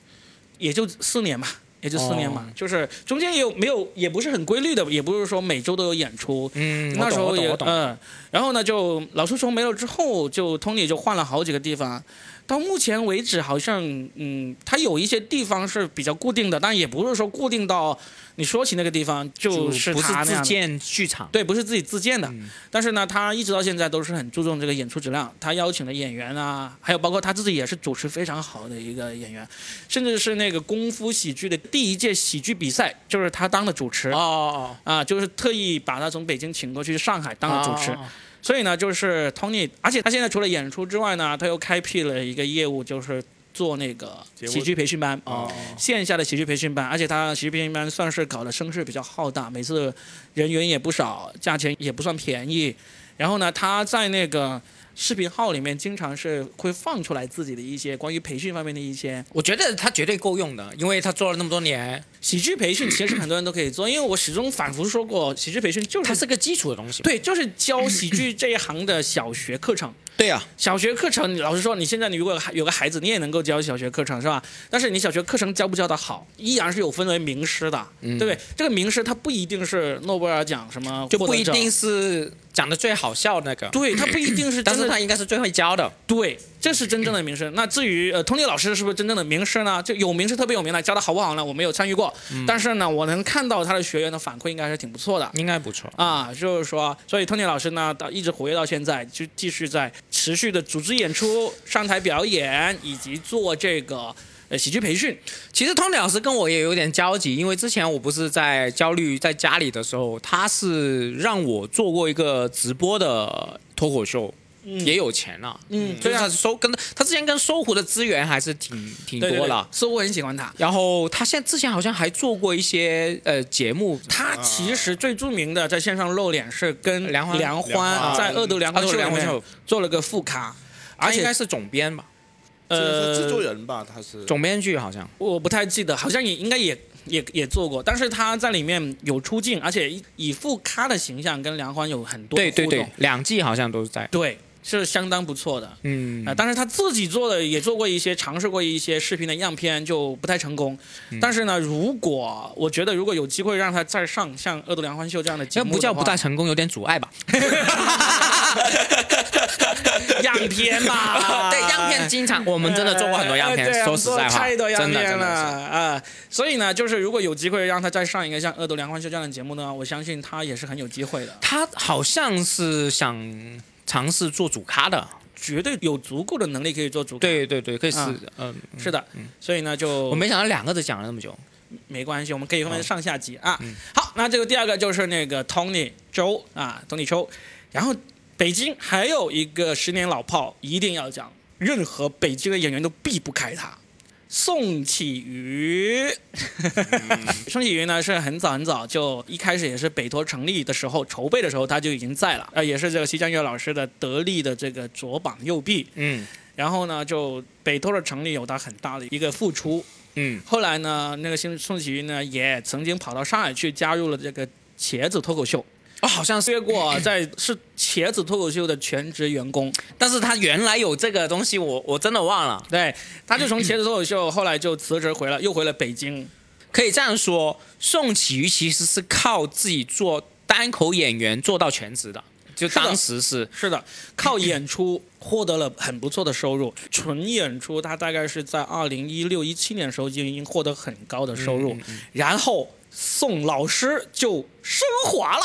Speaker 1: 也就四年吧。也就四年嘛，
Speaker 2: 哦
Speaker 1: 就是中间也有没有，也不是很规律的，也不是说每周都有演出，
Speaker 2: 嗯，
Speaker 1: 那时候也嗯，然后呢，就老书虫没了之后，就 Tony 就换了好几个地方。到目前为止，好像嗯，它有一些地方是比较固定的，但也不是说固定到你说起那个地方就是
Speaker 2: 不是自
Speaker 1: 他的。
Speaker 2: 建剧场，
Speaker 1: 对，不是自己自建的，
Speaker 2: 嗯
Speaker 1: 但是呢，他一直到现在都是很注重这个演出质量。他邀请的演员啊，还有包括他自己也是主持非常好的一个演员，甚至是那个功夫喜剧的第一届喜剧比赛，就是他当的主持。
Speaker 2: 哦哦
Speaker 1: 啊，就是特意把他从北京请过去上海
Speaker 2: 哦，
Speaker 1: 当了主持，
Speaker 2: 哦，哦
Speaker 1: 所以呢，就是 Tony，而且他现在除了演出之外呢，他又开辟了一个业务，就是做那个喜剧培训班，
Speaker 2: 哦
Speaker 1: 线下的喜剧培训班，而且他喜剧培训班算是搞得声势比较浩大，每次人员也不少，价钱也不算便宜。然后呢，他在那个视频号里面经常是会放出来自己的一些关于培训方面的一些
Speaker 2: 我觉得他绝对够用的，因为他做了那么多年，
Speaker 1: 喜剧培训，其实很多人都可以做，因为我始终反复说过，喜剧培训就是
Speaker 2: 它是个基础的东西。
Speaker 1: 对，就是教喜剧这一行的小学课程。
Speaker 2: 对啊，
Speaker 1: 小学课程，老实说，你现在你如果有个孩子，你也能够教小学课程是吧？但是你小学课程教不教得好，依然是有分为名师的，
Speaker 2: 嗯
Speaker 1: 对不对？这个名师他不一定是诺贝尔奖什么，
Speaker 2: 就不一定。是讲的最好笑那个，
Speaker 1: 对他不一定是
Speaker 2: 但是
Speaker 1: 真的
Speaker 2: 他应该是最会教的。
Speaker 1: 对，这是真正的名师。那至于呃，通力老师是不是真正的名师呢？就有名师特别有名的，教的好不好呢？我没有参与过，
Speaker 2: 嗯
Speaker 1: 但是呢，我能看到他的学员的反馈应该是挺不错的。
Speaker 2: 应该不错。
Speaker 1: 啊，就是说，所以 Tony 老师呢，到一直活跃到现在，就继续在持续的组织演出、上台表演，以及做这个呃喜剧培训。
Speaker 2: 其实 Tony 老师跟我也有点交集，因为之前我不是在焦虑在家里的时候，他是让我做过一个直播的脱口秀，也有钱了。
Speaker 1: 嗯，
Speaker 2: 对啊，搜跟他之前跟搜狐的资源还是挺挺多了。
Speaker 1: 所以我很喜欢他。
Speaker 2: 然后他现在之前好像还做过一些呃节目，
Speaker 1: 他其实最著名的在线上露脸是跟
Speaker 2: 梁欢
Speaker 1: 梁
Speaker 3: 梁欢
Speaker 1: 在《恶毒梁欢秀》里面
Speaker 2: 恶毒梁欢秀
Speaker 1: 做了个副咖，而且
Speaker 2: 应该是总编吧，
Speaker 1: 呃
Speaker 3: 制作人吧？他是
Speaker 2: 总编剧好像。
Speaker 1: 我不太记得，好像也应该也也也做过，但是他在里面有出镜，而且以以副咖的形象跟梁欢有很多
Speaker 2: 对对对
Speaker 1: 互动，
Speaker 2: 两季好像都是在。
Speaker 1: 对是相当不错的。
Speaker 2: 嗯
Speaker 1: 啊、但是他自己做的也做过一些尝试过一些视频的样片，就不太成功。
Speaker 2: 嗯
Speaker 1: 但是呢，如果我觉得如果有机会让他再上像《恶毒梁欢秀》这样的节目
Speaker 2: 不叫不太成功，有点阻碍吧？
Speaker 1: 样片嘛，
Speaker 2: 对，样片经常，我们真的做过很多样片
Speaker 1: 呃，
Speaker 2: 说实在话，
Speaker 1: 太多样
Speaker 2: 真的
Speaker 1: 片了
Speaker 2: 真的。
Speaker 1: 啊、所以呢，就是如果有机会让他再上一个像《恶毒梁欢秀》这样的节目呢，我相信他也是很有机会的，
Speaker 2: 他好像是想尝试做主咖的，
Speaker 1: 绝对有足够的能力可以做主。，
Speaker 2: 对对对，可以试
Speaker 1: 试
Speaker 2: 嗯，
Speaker 1: 是的，所以呢，就
Speaker 2: 我没想到两个都讲了那么久。
Speaker 1: 没关系，我们可以分为上下集啊。
Speaker 2: 嗯
Speaker 1: 好，那这个第二个就是那个 Tony 周啊，Tony 周，然后北京还有一个十年老炮，一定要讲，任何北京的演员都避不开他。宋启瑜，宋启瑜呢是很早很早就一开始也是北托成立的时候筹备的时候他就已经在了，呃，也是这个西江月老师的得力的这个左膀右臂，
Speaker 2: 嗯，
Speaker 1: 然后呢，就北托的成立有他很大的一个付出。
Speaker 2: 嗯，
Speaker 1: 后来呢，那个宋宋启瑜呢也曾经跑到上海去加入了这个茄子脱口秀，
Speaker 2: 哦，好像是，
Speaker 1: 结果在是茄子脱口秀的全职员工。
Speaker 2: 但是他原来有这个东西，我我真的忘了。
Speaker 1: 对，他就从茄子脱口秀后来就辞职回了，又回了北京。
Speaker 2: 可以这样说，宋启瑜其实是靠自己做单口演员做到全职的，就当时是
Speaker 1: 是的，靠演出获得了很不错的收入。纯演出，他大概是在二零一六一七年的时候就已经获得很高的收入，然后宋老师就升华了。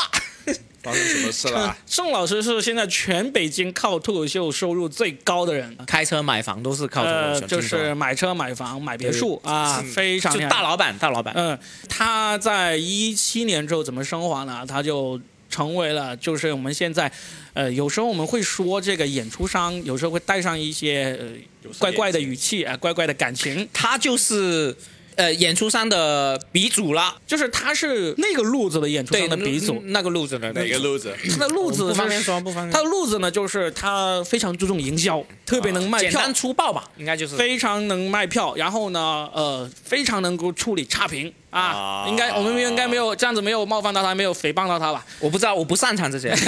Speaker 3: 发生什么事了？
Speaker 1: 宋老师是现在全北京靠脱口秀收入最高的人。
Speaker 2: 开车买房都是靠脱口
Speaker 1: 呃，
Speaker 2: 秀，
Speaker 1: 就是买车、买房、买别墅啊，非常就
Speaker 2: 大老板，大老板。
Speaker 1: 嗯，他在一七年之后怎么升华呢？他就成为了，就是我们现在，呃，有时候我们会说这个演出商，有时候会带上一些呃怪怪的语气啊、怪怪的感情，
Speaker 2: 他就是呃演出商的鼻祖了，
Speaker 1: 就是他是那个路子的演出商的鼻祖。
Speaker 2: 那个路子的
Speaker 3: 哪个路子？
Speaker 1: 他的路子
Speaker 2: 不方便说，不方便
Speaker 1: 他的路子呢，就是他非常注重营销，特别能卖票，
Speaker 2: 简单粗暴吧，应该就是
Speaker 1: 非常能卖票，然后呢，呃，非常能够处理差评啊。
Speaker 3: 啊
Speaker 1: 应该我们应该没有这样子，没有冒犯到他，没有诽谤到他吧？
Speaker 2: 我不知道，我不擅长这些。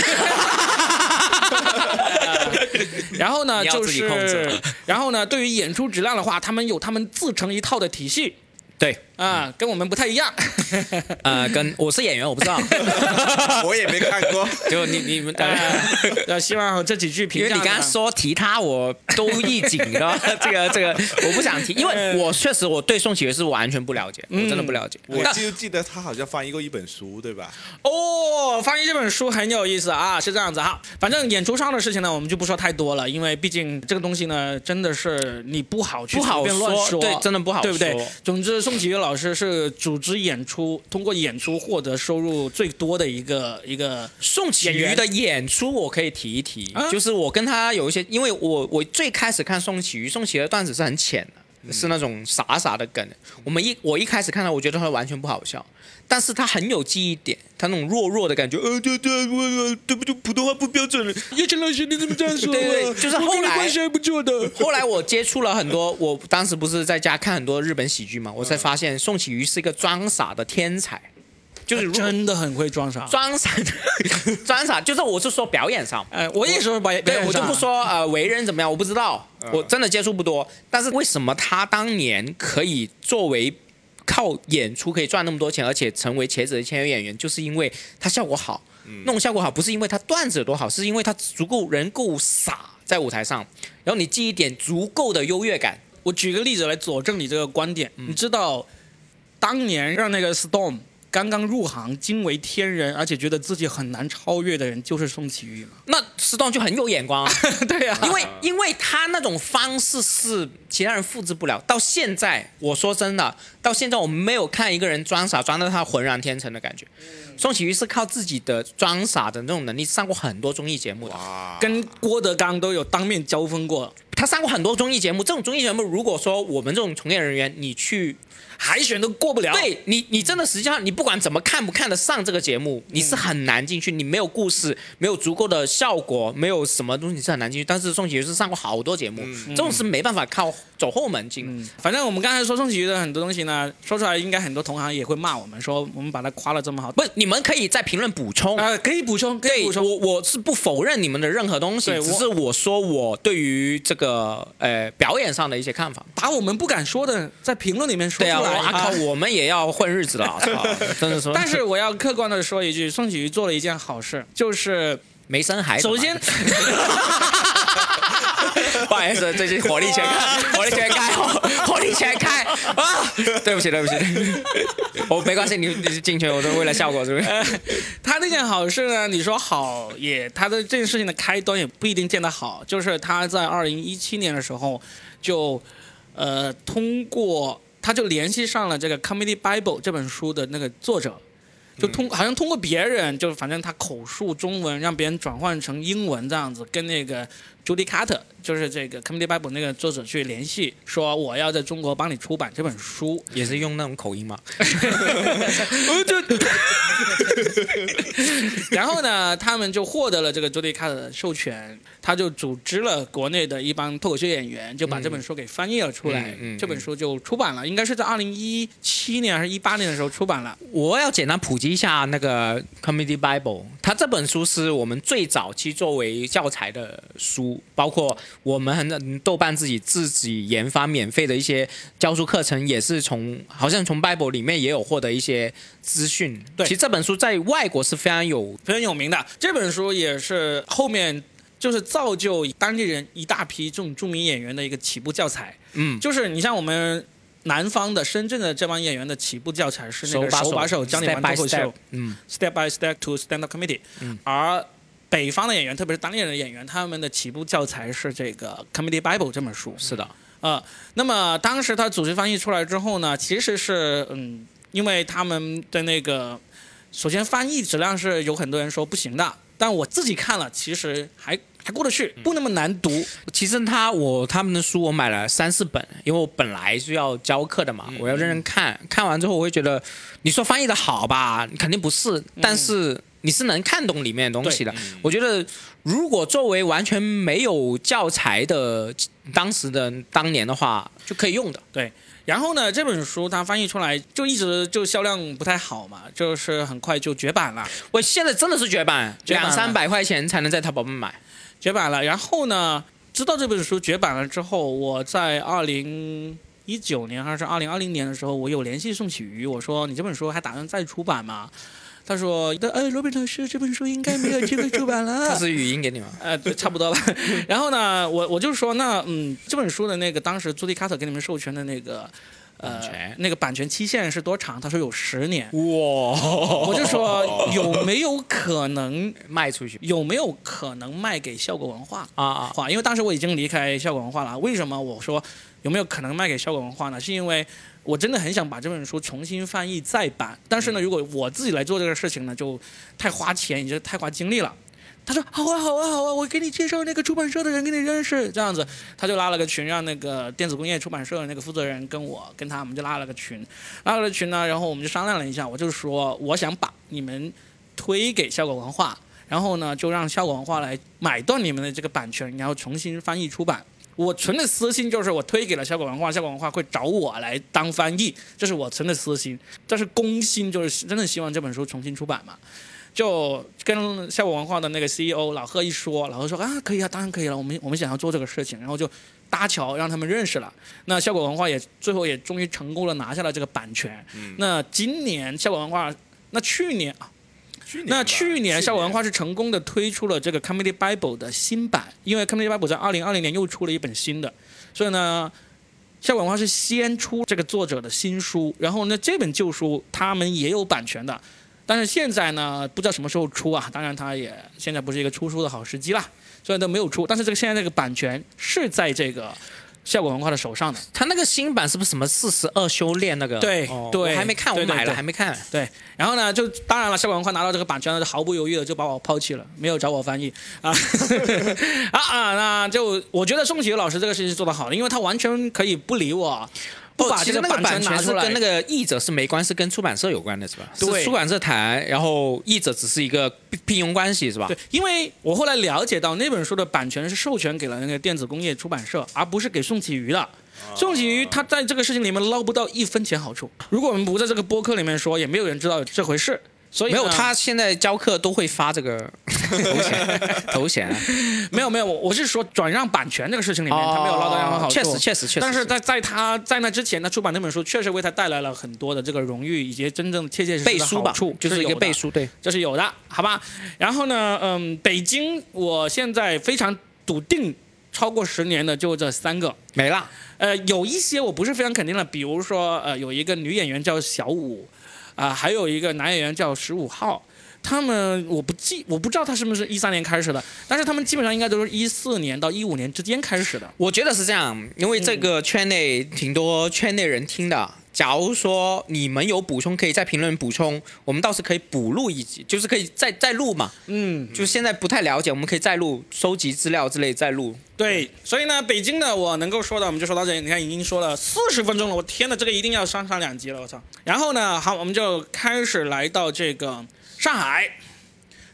Speaker 1: 然后呢，就是，然后呢，对于演出质量的话，他们有他们自成一套的体系
Speaker 2: 对，
Speaker 1: 啊，跟我们不太一样。
Speaker 2: 呃，跟我是演员，我不知道，
Speaker 3: 我也没看过。
Speaker 2: 就你你们，
Speaker 1: 呃，希望这几句评价。
Speaker 2: 因为你刚刚说提他，我都一紧知道吗，这个这个我不想提，因为我确实我对宋启瑜是完全不了解，我真的不了解。
Speaker 3: 我就记得他好像翻译过一本书，对吧？
Speaker 1: 哦，翻译这本书很有意思啊，是这样子哈。反正演出上的事情呢，我们就不说太多了，因为毕竟这个东西呢，真的是你不好去
Speaker 2: 不好说对真的不好
Speaker 1: 对不对
Speaker 2: 说？
Speaker 1: 总之，宋启瑜老师是组织演出，通过演出获得收入最多的一个一个
Speaker 2: 宋启瑜的演出我可以提一提，
Speaker 1: 啊？
Speaker 2: 就是我跟他有一些，因为我我最开始看宋启瑜，宋启瑜的段子是很浅的，是那种傻傻的梗。我们一我一开始看到，我觉得他完全不好笑，但是他很有记忆点，他那种弱弱的感觉，呃，对对，对不对？普通话不标准了。
Speaker 1: 叶晨老师，你怎么这样说？
Speaker 2: 对对对就是后来关系
Speaker 1: 还不错的。
Speaker 2: 后来我接触了很多，我当时不是在家看很多日本喜剧嘛，我才发现宋启瑜是一个装傻的天才，就是
Speaker 1: 真的很会装傻。
Speaker 2: 装傻，装傻，就是我是说表演上。
Speaker 1: 哎，我也说表演
Speaker 2: 对，我就不
Speaker 1: 说。
Speaker 2: 说呃为人怎么样，我不知道，我真的接触不多。但是为什么他当年可以作为靠演出可以赚那么多钱，而且成为茄子的签约演员，就是因为他效果好。那种效果好，不是因为他段子有多好，是因为他足够人够傻在舞台上，然后你记一点足够的优越感。
Speaker 1: 我举个例子来佐证你这个观点。你知道，当年让那个 Storm 刚刚入行惊为天人，而且觉得自己很难超越的人，就是宋启瑜嘛？
Speaker 2: 那石栋就很有眼光啊，
Speaker 1: 对呀、
Speaker 2: 因为因为他那种方式是其他人复制不了。到现在，我说真的，到现在我们没有看一个人装傻装到他浑然天成的感觉。宋启瑜是靠自己的装傻的那种能力上过很多综艺节目的，
Speaker 3: 啊，
Speaker 1: 跟郭德纲都有当面交锋过，
Speaker 2: 他上过很多综艺节目。这种综艺节目，如果说我们这种从业人员，你去
Speaker 1: 海选都过不了。，
Speaker 2: 对你，你真的实际上你不管怎么看不看得上这个节目，你是很难进去。你没有故事，没有足够的效果，没有什么东西你是很难进去。但是宋启瑜是上过好多节目，这种是没办法靠走后门进。
Speaker 1: 嗯，反正我们刚才说宋启瑜的很多东西呢，说出来应该很多同行也会骂我们，说我们把他夸了这么好。
Speaker 2: 不，你们可以在评论补充。
Speaker 1: 啊、可以补充，可以补充。
Speaker 2: 我我是不否认你们的任何东西，只是我说我对于这个呃表演上的一些看法。
Speaker 1: 把我们不敢说的，在评论里面说
Speaker 2: 对啊，我
Speaker 1: 出来。
Speaker 2: 阿靠，我们也要混日子了，操真的说。
Speaker 1: 但是我要客观的说一句，宋启瑜做了一件好事，就是
Speaker 2: 没生孩子。
Speaker 1: 首先，
Speaker 2: 不好意思，最近火力全开，火力全开，火力全开啊！对不起，对不起，我 没关系，你你进去，我是为了效果，是不是？
Speaker 1: 他那件好事呢，你说好也，他的这件事情的开端也不一定见得好，就是他在二零一七年的时候就，呃，通过他就联系上了这个《Comedy Bible》这本书的那个作者，就通好像通过别人，就反正他口述中文，让别人转换成英文这样子，跟那个 Judy Carter，就是这个 Comedy Bible 那个作者去联系，说我要在中国帮你出版这本书。
Speaker 2: 也是用那种口音嘛。
Speaker 1: 然后呢，他们就获得了这个 Judy Carter 的授权，他就组织了国内的一帮脱口秀演员，就把这本书给翻译了出来。
Speaker 2: 嗯嗯
Speaker 1: 这本书就出版了，应该是在二零一七年还是一八年的时候出版了。
Speaker 2: 我要简单普及一下那个 Comedy Bible，它这本书是我们最早期作为教材的书，包括我们很豆瓣自己自己研发免费的一些教书课程，也是从好像从 Bible 里面也有获得一些资讯。
Speaker 1: 对
Speaker 2: 其实这本书在外国是非常有
Speaker 1: 非常有名的。这本书也是后面就是造就当地人一大批这种著名演员的一个起步教材。
Speaker 2: 嗯
Speaker 1: 就是你像我们南方的深圳的这帮演员的起步教材是那个
Speaker 2: 把
Speaker 1: 手把手教你口
Speaker 2: step
Speaker 1: 秀
Speaker 2: 嗯
Speaker 1: ，，step by step to stand up comedy。
Speaker 2: 嗯
Speaker 1: 而北方的演员，特别是当地人的演员，他们的起步教材是这个《Comedy Bible》这本书。
Speaker 2: 是的，
Speaker 1: 呃，那么当时他组织翻译出来之后呢，其实是嗯，因为他们的那个，首先翻译质量是有很多人说不行的，但我自己看了，其实还还过得去，不那么难读。
Speaker 2: 其实他我他们的书我买了三四本，因为我本来是要教课的嘛，
Speaker 1: 嗯
Speaker 2: 我要认真看。看完之后，我会觉得，你说翻译的好吧，肯定不是，但是你是能看懂里面的东西的。我觉得，如果作为完全没有教材的当时的当年的话，就可以用的。
Speaker 1: 然后呢，这本书它翻译出来就一直就销量不太好嘛，就是很快就绝版了，
Speaker 2: 我现在真的是绝版，
Speaker 1: 绝版
Speaker 2: 两三百块钱才能在淘宝上买。
Speaker 1: 绝版了。然后呢，知道这本书绝版了之后，我在二零一九年还是二零二零年的时候，我有联系宋启瑜，我说你这本书还打算再出版吗？他说：“哎，罗宾老师，这本书应该没有机会出版了。”
Speaker 2: 他是语音给你吗？
Speaker 1: 呃，对，差不多吧。然后呢，我我就说，那嗯，这本书的那个当时朱迪卡特给你们授权的那个呃那个版权期限是多长？他说有十年。
Speaker 2: 哇，
Speaker 1: 我就说有没有可能
Speaker 2: 卖出去
Speaker 1: 有没有可能卖给效果文化？
Speaker 2: 啊啊！
Speaker 1: 话，因为当时我已经离开效果文化了。为什么我说有没有可能卖给效果文化呢？是因为我真的很想把这本书重新翻译再版，但是呢，如果我自己来做这个事情呢，就太花钱，也就太花精力了。他说好啊好啊好啊，我给你介绍那个出版社的人给你认识，这样子，他就拉了个群，让那个电子工业出版社的那个负责人跟我跟他，我们就拉了个群，拉了个群呢，然后我们就商量了一下，我就说我想把你们推给效果文化，然后呢，就让效果文化来买断你们的这个版权，然后重新翻译出版。我存的私心就是我推给了效果文化，效果文化会找我来当翻译，这是我存的私心。但是公心就是真的希望这本书重新出版嘛。就跟效果文化的那个 CEO 老贺一说，老贺说啊可以啊，当然可以了，我们我们想要做这个事情，然后就搭桥让他们认识了。那效果文化也最后也终于成功的拿下了这个版权。那今年效果文化，那去年啊，
Speaker 3: 去年
Speaker 1: 那去年效果文化是成功的推出了这个 Comedy Bible 的新版，因为 Comedy Bible 在二零二零年又出了一本新的，所以呢，效果文化是先出这个作者的新书，然后呢这本旧书他们也有版权的，但是现在呢不知道什么时候出啊，当然它也现在不是一个出书的好时机啦，所以都没有出，但是这个现在这个版权是在这个效果文化的手上的。
Speaker 2: 他那个新版是不是什么四十二修炼那个？
Speaker 1: 对
Speaker 2: 哦
Speaker 1: 对
Speaker 2: 我还没看，我买了还没看。
Speaker 1: 对，然后呢，就当然了，效果文化拿到这个版权了，就毫不犹豫的就把我抛弃了，没有找我翻译啊 啊啊！那就我觉得宋启宇老师这个事情做得好的，因为他完全可以不理我，不
Speaker 2: 哦其实那个
Speaker 1: 把这版
Speaker 2: 版权是。跟那个译者是没关系，跟出版社有关的是吧？
Speaker 1: 对
Speaker 2: 是出版社谈，然后译者只是一个聘聘用关系是吧？
Speaker 1: 对，因为我后来了解到那本书的版权是授权给了那个电子工业出版社，而不是给宋启瑜的。宋启瑜他在这个事情里面捞不到一分钱好处。如果我们不在这个播客里面说，也没有人知道这回事。所以
Speaker 2: 没有，他现在教课都会发这个头衔 头衔啊，
Speaker 1: 没有没有，我我是说转让版权这个事情里面，他没有捞到任何好处。
Speaker 2: 确实确实确实，
Speaker 1: 但是在在他在那之前，呢出版那本书确实为他带来了很多的这个荣誉以及真正切切实实的
Speaker 2: 背书吧
Speaker 1: 好处，，
Speaker 2: 就是一个背书，对，
Speaker 1: 这是有的，好吧？然后呢，嗯，北京我现在非常笃定，超过十年的就这三个。
Speaker 2: 没了。
Speaker 1: 呃，有一些我不是非常肯定的，比如说呃，有一个女演员叫小五，啊、还有一个男演员叫十五号。他们我不记，我不知道他是不是一三年开始的，但是他们基本上应该都是一四年到一五年之间开始的。
Speaker 2: 我觉得是这样，因为这个圈内挺多圈内人听的。假如说你们有补充，可以在评论补充，我们倒是可以补录一集，就是可以再再录嘛。
Speaker 1: 嗯，
Speaker 2: 就是现在不太了解，我们可以再录，收集资料之类再录。
Speaker 1: 对，所以呢，北京的我能够说的，我们就说到这里。你看，已经说了四十分钟了，我天呐，这个一定要上上两集了，我操！然后呢，好，我们就开始来到这个上海。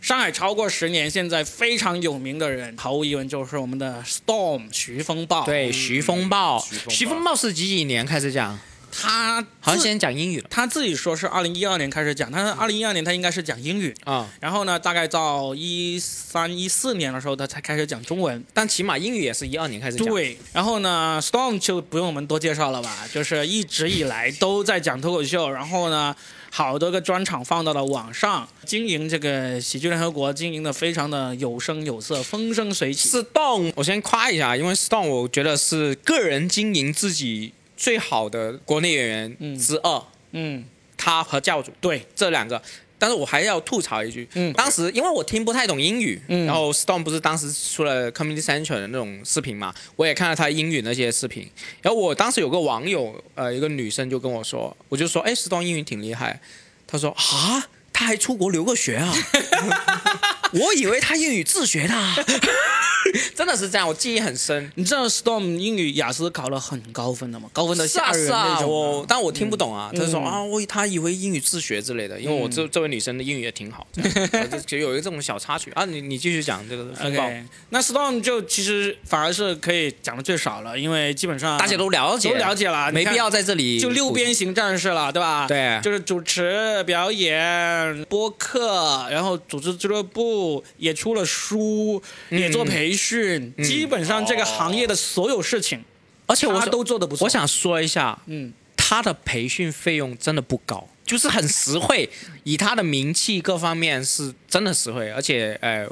Speaker 1: 上海超过十年，现在非常有名的人，毫无疑问就是我们的 Storm 徐风暴。
Speaker 2: 对，徐风暴，
Speaker 3: 徐风暴
Speaker 2: 徐风暴是几几年开始讲？
Speaker 1: 他
Speaker 2: 好像先讲英语了
Speaker 1: 他自己说是二零一二年开始讲，他是二零一二年他应该是讲英语，
Speaker 2: 啊、
Speaker 1: 然后呢，大概到一三一四年的时候，他才开始讲中文。
Speaker 2: 但起码英语也是一二年开始讲。
Speaker 1: 对，然后呢，Stone 就不用我们多介绍了吧，就是一直以来都在讲脱口秀，然后呢，好多个专场放到了网上，经营这个喜剧联合国，经营的非常的有声有色，风生水起。
Speaker 2: Stone，我先夸一下，因为 Stone 我觉得是个人经营自己最好的国内演员
Speaker 1: 嗯
Speaker 2: 之二，
Speaker 1: 嗯，
Speaker 2: 他和教主
Speaker 1: 对，
Speaker 2: 这两个。但是我还要吐槽一句，
Speaker 1: 嗯。
Speaker 2: 当时因为我听不太懂英语，
Speaker 1: 嗯。
Speaker 2: 然后 Stone 不是当时出了 Comedy Central 的那种视频嘛，我也看了他英语那些视频。然后我当时有个网友，呃，一个女生就跟我说，我就说，哎，Stone 英语挺厉害。她说啊，他还出国留过学啊，我以为他英语自学的啊，真的是这样，我记忆很深。
Speaker 1: 你知道 Storm 英语雅思考了很高分的吗？高分的吓人
Speaker 2: 啊，
Speaker 1: 那种
Speaker 2: 我
Speaker 1: 的。
Speaker 2: 但我听不懂啊。他说
Speaker 1: 嗯
Speaker 2: 啊，我他以为英语自学之类的，因为我这这位女生的英语也挺好，就就有一个这种小插曲啊。你你继续讲这个风暴
Speaker 1: 那 Storm 就其实反而是可以讲的最少了，因为基本上
Speaker 2: 大家都了解，
Speaker 1: 都了解了，
Speaker 2: 没必要在这里
Speaker 1: 就六边形战士了，对吧？
Speaker 2: 对
Speaker 1: 就是主持、表演、播客，然后组织俱乐部，也出了书，也做培训，
Speaker 2: 嗯。
Speaker 1: 基本上这个行业的所有事情，
Speaker 2: 而且我
Speaker 1: 他都做的不错。
Speaker 2: 我想说一下，
Speaker 1: 嗯，
Speaker 2: 他的培训费用真的不高，就是很实惠，以他的名气各方面是真的实惠，而且呃，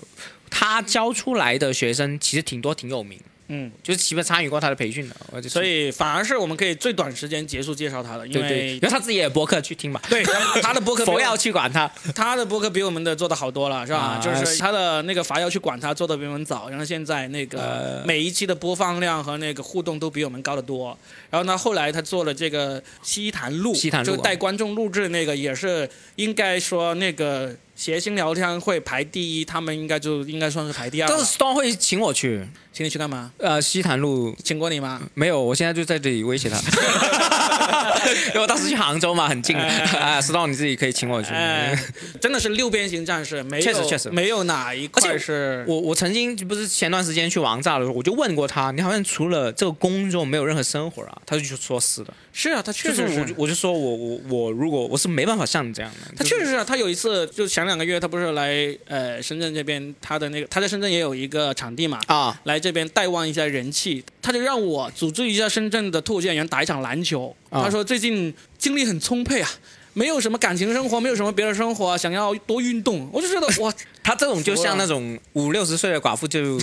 Speaker 2: 他教出来的学生其实挺多挺有名，
Speaker 1: 嗯，
Speaker 2: 就是基本参与过他的培训的，
Speaker 1: 所以反而是我们可以最短时间结束介绍他的，因为
Speaker 2: 因为他自己也有播客去听嘛，
Speaker 1: 对他的播客比我
Speaker 2: 佛要去管他，
Speaker 1: 他的播客比我们的做的好多了，是吧？
Speaker 2: 啊
Speaker 1: 就是他的那个伐要去管他做的比我们早，然后现在那个
Speaker 2: 呃。
Speaker 1: 每一期的播放量和那个互动都比我们高得多。然后呢，后来他做了这个西坛录，就带观众录制那个，也是应该说那个谐星聊天会排第一，他们应该就应该算是排第二。
Speaker 2: 但是 Stone 会请我去，
Speaker 1: 请你去干嘛？
Speaker 2: 呃，西坛路。
Speaker 1: 请过你吗？
Speaker 2: 没有，我现在就在这里威胁他，因为我当时去杭州嘛，很近。啊，Stone 你自己可以请我去。
Speaker 1: 哎，真的是六边形战士，没有
Speaker 2: 确实确实。
Speaker 1: 没有哪一块是
Speaker 2: 我我曾经不是前段时间去王炸的时候，我就问过他，你好像除了这个工作没有任何生活啊？他就说是的，
Speaker 1: 是啊，他确
Speaker 2: 就是
Speaker 1: 实
Speaker 2: 我就我就说我我我如果我是没办法像你这样的，
Speaker 1: 他确实是啊，他有一次就前两个月，他不是来呃深圳这边，他的那个他在深圳也有一个场地嘛，
Speaker 2: 啊，
Speaker 1: 来这边带旺一下人气，他就让我组织一下深圳的脱口秀演员打一场篮球。
Speaker 2: 啊
Speaker 1: 他说最近精力很充沛啊，没有什么感情生活，没有什么别的生活啊，想要多运动。我就觉得 哇，
Speaker 2: 他这种就像那种五六十岁的寡妇，就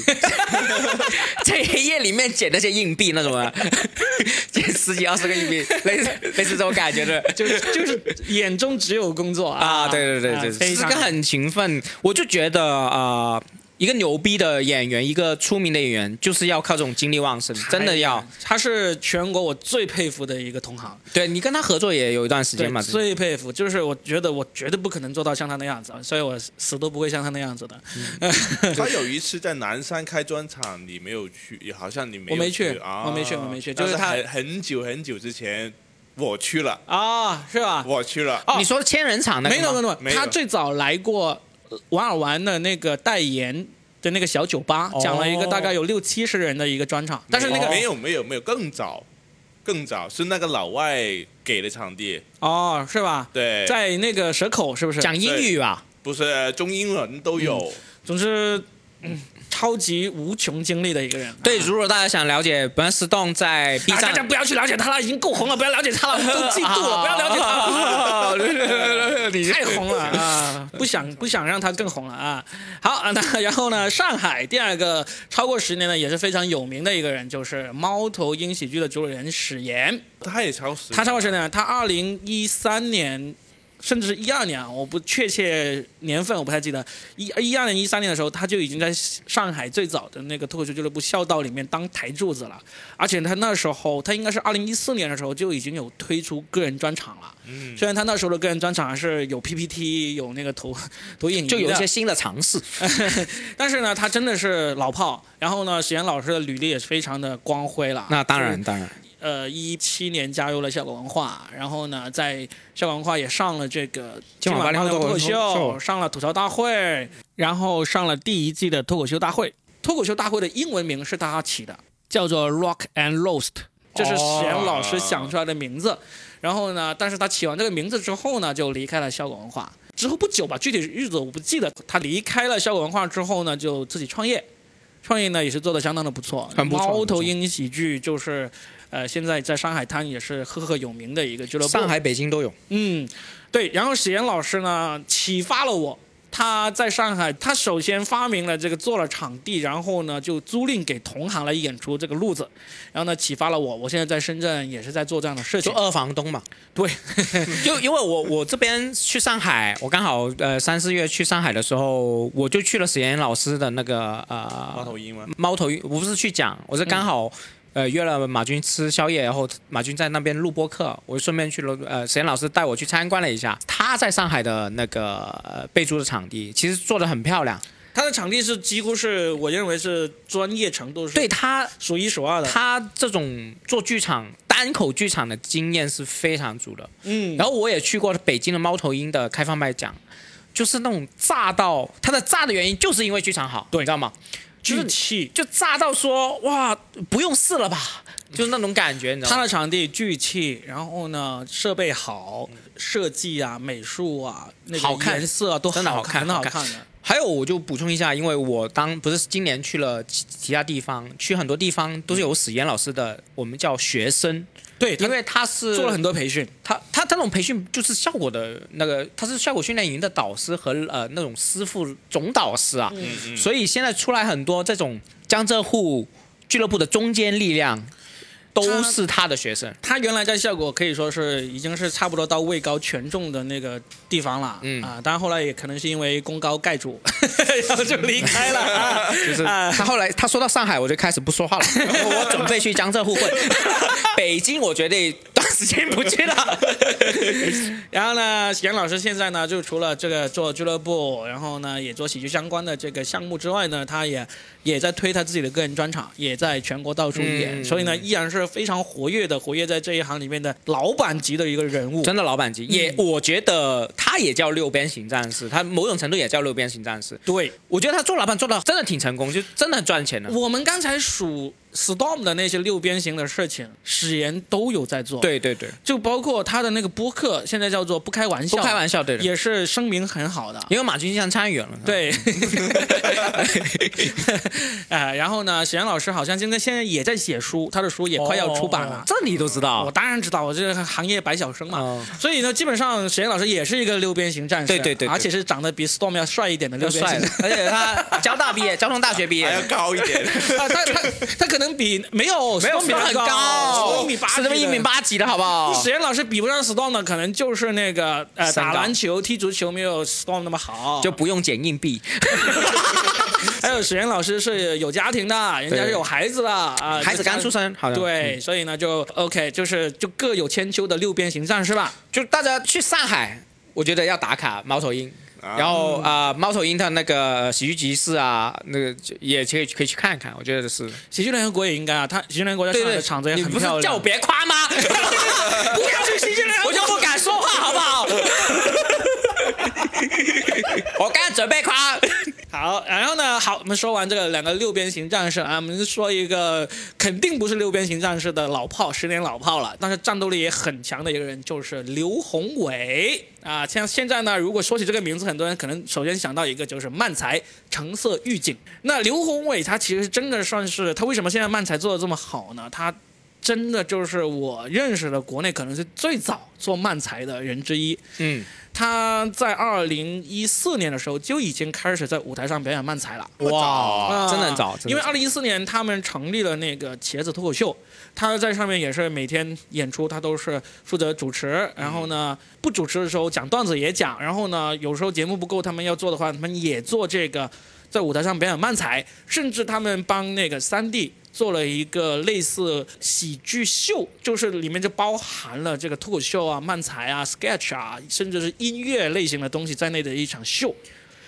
Speaker 2: 在黑夜里面捡那些硬币那种啊，捡十几二十个硬币，类似类似这种感觉的。
Speaker 1: 就是就是眼中只有工作啊，
Speaker 2: 啊，对对对对，是个很勤奋。我就觉得啊、呃一个牛逼的演员，一个出名的演员，就是要靠这种精力旺盛，真的要。
Speaker 1: 他是全国我最佩服的一个同行，
Speaker 2: 对你跟他合作也有一段时间嘛，，
Speaker 1: 最佩服，就是我觉得我绝对不可能做到像他那样子，所以我死都不会像他那样子的。
Speaker 3: 他有一次在南山开专场，你没有去，好像你没
Speaker 1: 我没去
Speaker 3: 啊，
Speaker 1: 我没去我没去就是他
Speaker 3: 很很久很久之前我去了，
Speaker 1: 啊，是吧？
Speaker 3: 我去了，
Speaker 1: 哦
Speaker 2: 你说千人场那个吗？
Speaker 1: 没有没有
Speaker 3: 没有。
Speaker 1: 他最早来过呃玩尔玩的那个代言的那个小酒吧，
Speaker 2: 哦
Speaker 1: 讲了一个大概有六七十人的一个专场，但是那个
Speaker 3: 没有没有没有更早，更早是那个老外给的场地，
Speaker 1: 哦是吧？
Speaker 3: 对，
Speaker 1: 在那个蛇口是不是？
Speaker 2: 讲英语吧？
Speaker 3: 不是中英文都有，
Speaker 1: 总之，嗯，超级无穷精力的一个人。
Speaker 2: 对，如果大家想了解 Ben Stone 在 B
Speaker 1: 啊，大家，不要去了解他了，已经够红了，不要了解他了，都嫉妒了，不要了解他。
Speaker 2: 你
Speaker 1: 太红了啊！不想不想让他更红了啊！好啊，那然后呢，上海第二个超过十年的也是非常有名的一个人，就是猫头鹰喜剧的主理人史岩。
Speaker 3: 他也超时，
Speaker 1: 他超过十年，他二零一三年甚至是一二年啊，我不确切年份我不太记得，一一二年一三年的时候，他就已经在上海最早的那个脱口秀俱乐部孝道里面当台柱子了，而且他那时候他应该是二零一四年的时候就已经有推出个人专场了。嗯，虽然他那时候的个人专场还是有 PPT 有那个投 投影
Speaker 2: 就有一些新的尝试。
Speaker 1: 但是呢，他真的是老炮。然后呢，史岩老师的履历也是非常的光辉了。
Speaker 2: 那当然，当然。
Speaker 1: 呃，一七年加入了效果文化，然后呢，在效果文化也上了这个今晚八零后脱口秀，上了吐槽大会，然后上了第一季的脱口秀大会。脱口秀大会的英文名是他起的，叫做 Rock and Roast，这是史岩老师想出来的名字。然后呢，但是他起完这个名字之后呢，就离开了效果文化。之后不久吧，具体日子我不记得。他离开了效果文化之后呢，就自己创业，创业呢也是做的相当的不错。猫头鹰喜剧就是。呃，现在在上海滩也是赫赫有名的一个俱乐部，
Speaker 2: 上海、北京都有。
Speaker 1: 嗯，对。然后史岩老师呢，启发了我。他在上海，他首先发明了这个做了场地，然后呢就租赁给同行来演出这个路子，然后呢启发了我。我现在在深圳也是在做这样的事情，
Speaker 2: 做二房东嘛。
Speaker 1: 对，
Speaker 2: 就因为我我这边去上海，我刚好呃三四月去上海的时候，我就去了史岩老师的那个呃
Speaker 3: 猫头鹰吗？
Speaker 2: 猫头鹰，我不是去讲，我是刚好。呃，约了马军吃宵夜，然后马军在那边录播课，我就顺便去了。呃，沈老师带我去参观了一下他在上海的那个备注的场地，其实做的很漂亮。
Speaker 1: 他的场地是几乎是我认为是专业程度是
Speaker 2: 对他
Speaker 1: 数一数二的。
Speaker 2: 他这种做剧场单口剧场的经验是非常足的。嗯，然后我也去过北京的猫头鹰的开放麦讲，就是那种炸到他的炸的原因，就是因为剧场好，
Speaker 1: 对，
Speaker 2: 你知道吗？
Speaker 1: 巨气
Speaker 2: 就炸到说哇，不用试了吧，就是那种感觉，你知道吗？
Speaker 1: 他的场地巨气，然后呢设备好，设计啊、美术啊、那个颜色啊都
Speaker 2: 真的好看，
Speaker 1: 很好看的。
Speaker 2: 还有我就补充一下，因为我当不是今年去了其其他地方，去很多地方都是有史岩老师的，我们叫学生。
Speaker 1: 对，
Speaker 2: 因为他是
Speaker 1: 做了很多培训，
Speaker 2: 他他他那种培训就是效果的那个，他是效果训练营的导师和呃那种师傅总导师啊，所以现在出来很多这种江浙沪俱乐部的中坚力量。都是他的学生，
Speaker 1: 他原来在效果可以说是已经是差不多到位高权重的那个地方了，嗯。啊，当然后来也可能是因为功高盖主，然后就离开了。啊。
Speaker 2: 就是他后来他说到上海，我就开始不说话了，我准备去江浙沪混，北京我绝对短时间不去了。
Speaker 1: 然后呢，杨老师现在呢，就除了这个做俱乐部，然后呢也做喜剧相关的这个项目之外呢，他也也在推他自己的个人专场，也在全国到处演，所以呢依然是。非常活跃的，活跃在这一行里面的老板级的一个人物，
Speaker 2: 真的老板级。也，我觉得他也叫六边形战士，他某种程度也叫六边形战士。
Speaker 1: 对，
Speaker 2: 我觉得他做老板做的真的挺成功，就真的很赚钱的。
Speaker 1: 我们刚才数。Storm 的那些六边形的事情，史岩都有在做。
Speaker 2: 对对对，
Speaker 1: 就包括他的那个播客，现在叫做不开玩笑，
Speaker 2: 不开玩笑，对，
Speaker 1: 也是声名很好的。
Speaker 2: 因为马军现在参与了。
Speaker 1: 对。哎，然后呢，史岩老师好像现在现在也在写书，他的书也快要出版了。
Speaker 2: 这你都知道？
Speaker 1: 我当然知道，我这个行业百晓生嘛。所以呢，基本上史岩老师也是一个六边形战士。
Speaker 2: 对对对。
Speaker 1: 而且是长得比 Storm 要帅一点的六边形。
Speaker 2: 而且他交大毕业，交通大学毕业，
Speaker 3: 还要高一点。
Speaker 1: 他他他可能比没有。
Speaker 2: 没有
Speaker 1: 很
Speaker 2: 高，
Speaker 1: 一米八，
Speaker 2: 是那么一米八几的好不好？
Speaker 1: 史岩老师比不上 Storm 的，可能就是那个呃，打篮球、踢足球没有 Storm 那么好，
Speaker 2: 就不用捡硬币。
Speaker 1: 还有史岩老师是有家庭的，人家是有孩子的啊，
Speaker 2: 孩子刚出生，好的。
Speaker 1: 对，所以呢，就 OK，就是就各有千秋的六边形战士吧。
Speaker 2: 就大家去上海，我觉得要打卡猫头鹰。然后啊，猫头鹰的那个喜剧集市啊，那个也可以可以去看看，我觉得是
Speaker 1: 喜剧联合国也应该啊，他喜剧联合国在上海的场子也很漂亮。
Speaker 2: 叫我别夸吗？
Speaker 1: 不要去喜剧联合
Speaker 2: 国，我就不敢说话，好不好？我刚准备夸。
Speaker 1: 好，然后呢？好，我们说完这个两个六边形战士啊，我们说一个肯定不是六边形战士的老炮，十年老炮了，但是战斗力也很强的一个人，就是刘宏伟啊。像现在呢，如果说起这个名字，很多人可能首先想到一个就是漫才橙色预警。那刘宏伟他其实真的算是他为什么现在漫才做的这么好呢？他真的就是我认识的国内可能是最早做漫才的人之一。
Speaker 2: 嗯，
Speaker 1: 他在二零一四年的时候就已经开始在舞台上表演漫才了。
Speaker 2: 哇，
Speaker 1: 啊
Speaker 2: 真的很早，
Speaker 1: 因为
Speaker 2: 早
Speaker 1: 二零一四年他们成立了那个茄子脱口秀，他在上面也是每天演出，他都是负责主持，然后呢不主持的时候讲段子也讲，然后呢有时候节目不够他们要做的话，他们也做这个在舞台上表演漫才，甚至他们帮那个三 D。做了一个类似喜剧秀，就是里面就包含了这个脱口秀啊、漫才啊、sketch 啊，甚至是音乐类型的东西在内的一场秀。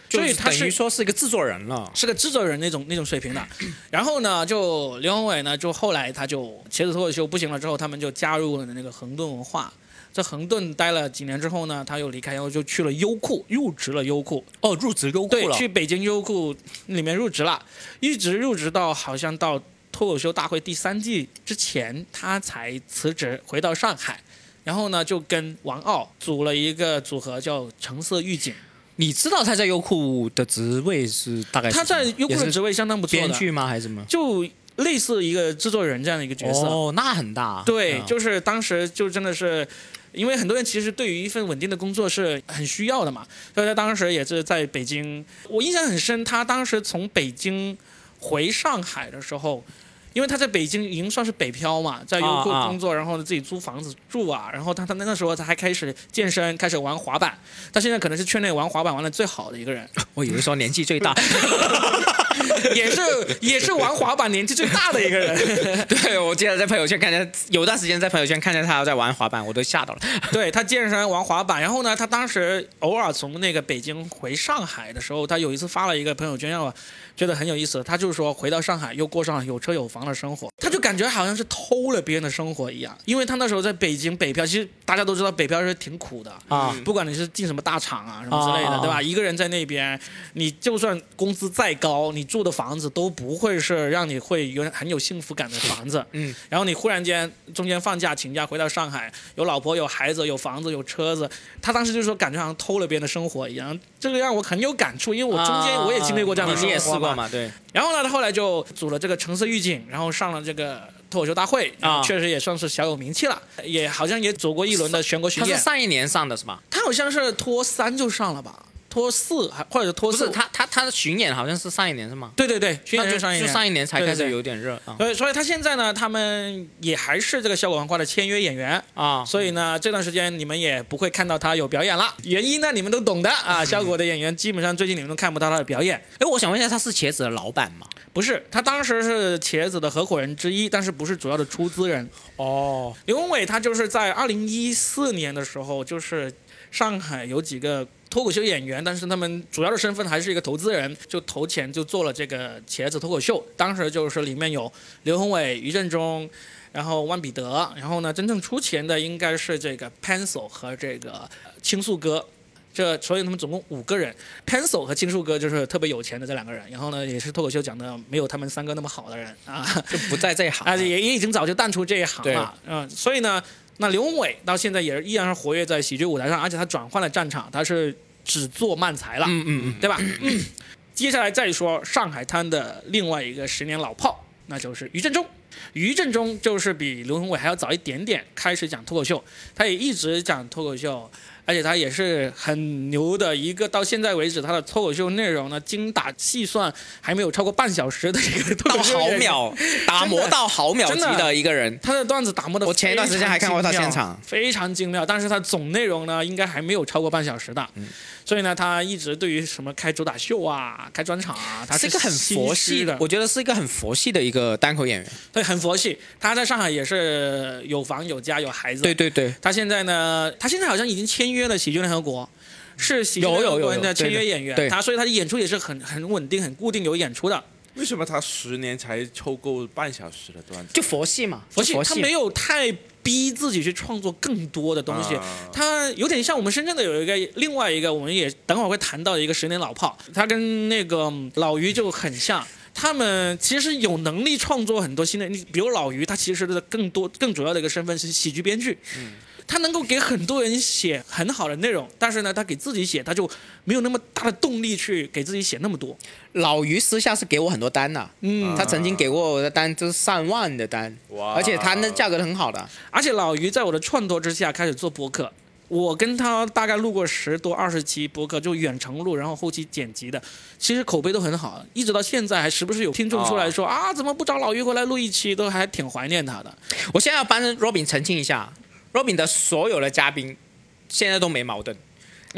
Speaker 1: 所以他是
Speaker 2: 等于说是一个制作人了。
Speaker 1: 是个制作人那种那种水平的。然后呢，就刘宏伟呢，就后来他就茄子脱口秀不行了之后，他们就加入了那个恒顿文化。在恒顿待了几年之后呢，他又离开，然后就去了优酷，入职了优酷。
Speaker 2: 哦，入职优酷
Speaker 1: 对，
Speaker 2: 了。
Speaker 1: 去北京优酷里面入职了，一直入职到好像到脱口秀大会第三季之前，他才辞职回到上海。然后呢，就跟王傲组了一个组合，叫橙色预警。
Speaker 2: 你知道他在优酷的职位是大概是
Speaker 1: 他在优酷的职位相当不错的，
Speaker 2: 编剧吗？还是什么？
Speaker 1: 就类似一个制作人这样的一个角色。
Speaker 2: 哦，那很大。
Speaker 1: 对，
Speaker 2: 嗯
Speaker 1: 就是当时就真的是，因为很多人其实对于一份稳定的工作是很需要的嘛，所以他当时也是在北京，我印象很深，他当时从北京回上海的时候。因为他在北京已经算是北漂嘛，在优酷工作，然后自己租房子住啊，然后他他那个时候他还开始健身，开始玩滑板，他现在可能是圈内玩滑板玩的最好的一个人，
Speaker 2: 我以为说年纪最大，
Speaker 1: 也是也是玩滑板年纪最大的一个人。
Speaker 2: 对我记得在朋友圈看见，有段时间在朋友圈看见他在玩滑板，我都吓到了。
Speaker 1: 对他健身玩滑板，然后呢，他当时偶尔从那个北京回上海的时候，他有一次发了一个朋友圈，让我觉得很有意思。他就是说回到上海又过上了有车有房的生活，他就感觉好像是偷了别人的生活一样，因为他那时候在北京北漂，其实大家都知道北漂是挺苦的。
Speaker 2: 啊
Speaker 1: 不管你是进什么大厂啊什么之类的，对吧？一个人在那边，你就算工资再高，你住的房子都不会是让你会有很有幸福感的房子。
Speaker 2: 嗯，
Speaker 1: 然后你忽然间中间放假请假回到上海，有老婆有孩子有房子有车子，他当时就说感觉好像偷了别人的生活一样，这个让我很有感触，因为我中间我也经历过这样的
Speaker 2: 啊
Speaker 1: 生活
Speaker 2: 你也试过
Speaker 1: 嘛。
Speaker 2: 对，
Speaker 1: 然后呢，他后来就组了这个橙色预警，然后上了这个脱口秀大会，
Speaker 2: 啊
Speaker 1: 确实也算是小有名气了，也好像也走过一轮的全国巡演
Speaker 2: 他是
Speaker 1: 演。
Speaker 2: 上一年上的是吧？
Speaker 1: 他好像是脱三就上了吧，脱四还或者脱四，
Speaker 2: 他他他的巡演好像是上一年是吗？
Speaker 1: 对对对，巡演就上一年。
Speaker 2: 就上一年才开始有点热啊
Speaker 1: 对，所以他现在呢，他们也还是这个效果文化的签约演员，
Speaker 2: 啊！
Speaker 1: 所以呢，这段时间你们也不会看到他有表演了。原因呢，你们都懂的啊。效果的演员基本上最近你们都看不到他的表演。
Speaker 2: 哎，我想问一下，他是茄子的老板吗？
Speaker 1: 不是，他当时是茄子的合伙人之一，但是不是主要的出资人。
Speaker 2: 哦，
Speaker 1: 刘宏伟他就是在二零一四年的时候，就是上海有几个脱口秀演员，但是他们主要的身份还是一个投资人，就投钱就做了这个茄子脱口秀。当时就是里面有刘宏伟、于振中。然后万彼得，然后呢，真正出钱的应该是这个 Pencil 和这个呃倾诉哥，这所以他们总共五个人，Pencil 和青树哥就是特别有钱的这两个人，然后呢，也是脱口秀讲的没有他们三个那么好的人啊。
Speaker 2: 就不在这一行
Speaker 1: 啊，也也已经早就淡出这一行了，嗯，所以呢，那刘宏伟到现在也是依然是活跃在喜剧舞台上，而且他转换了战场，他是只做漫才了，
Speaker 2: 嗯嗯嗯，
Speaker 1: 对吧？嗯，接下来再说上海滩的另外一个十年老炮，那就是于振中。于振中就是比刘宏伟还要早一点点开始讲脱口秀，他也一直讲脱口秀，而且他也是很牛的一个，到现在为止他的脱口秀内容呢，精打细算还没有超过半小时的一个脱
Speaker 2: 到毫秒打磨到毫秒级
Speaker 1: 的
Speaker 2: 的一个人，
Speaker 1: 他的段子打磨的，
Speaker 2: 我前一段时间还看过他现场，
Speaker 1: 非常精妙，但是他总内容呢，应该还没有超过半小时的。
Speaker 2: 嗯
Speaker 1: 所以呢，他一直对于什么开主打秀啊、开专场啊，他
Speaker 2: 是一个很佛系
Speaker 1: 的，
Speaker 2: 我觉得是一个很佛系的一个单口演员。
Speaker 1: 对，很佛系。他在上海也是有房有家有孩子。
Speaker 2: 对，对对，
Speaker 1: 他现在呢，他现在好像已经签约了喜剧联合国。是喜剧
Speaker 2: 有
Speaker 1: 国的签约演员，
Speaker 2: 对
Speaker 1: 他所以他的演出也是很很稳定、很固定有演出的。
Speaker 3: 为什么他十年才凑够半小时的段子？
Speaker 2: 就佛系嘛，
Speaker 1: 佛系
Speaker 2: 就，
Speaker 1: 他没有太逼自己去创作更多的东西，
Speaker 3: 啊。
Speaker 1: 他有点像我们深圳的有一个另外一个，我们也等会儿会谈到的一个十年老炮，他跟那个嗯老于就很像。他们其实有能力创作很多新的，你比如老于，他其实的更多更主要的一个身份是喜剧编剧，他能够给很多人写很好的内容，但是呢，他给自己写他就没有那么大的动力去给自己写那么多。
Speaker 2: 老于私下是给我很多单的，
Speaker 1: 嗯
Speaker 2: 他曾经给过我的单就是上万的单，
Speaker 3: 哇
Speaker 2: 而且他那价格很好的。
Speaker 1: 而且老于在我的创作之下开始做播客。我跟他大概录过十多二十期播客，就远程录，然后后期剪辑的，其实口碑都很好，一直到现在还时不时有听众出来说、啊，怎么不找老于回来录一期，都还挺怀念他的。
Speaker 2: 我现在要帮 Robin 澄清一下，Robin 的所有的嘉宾现在都没矛盾，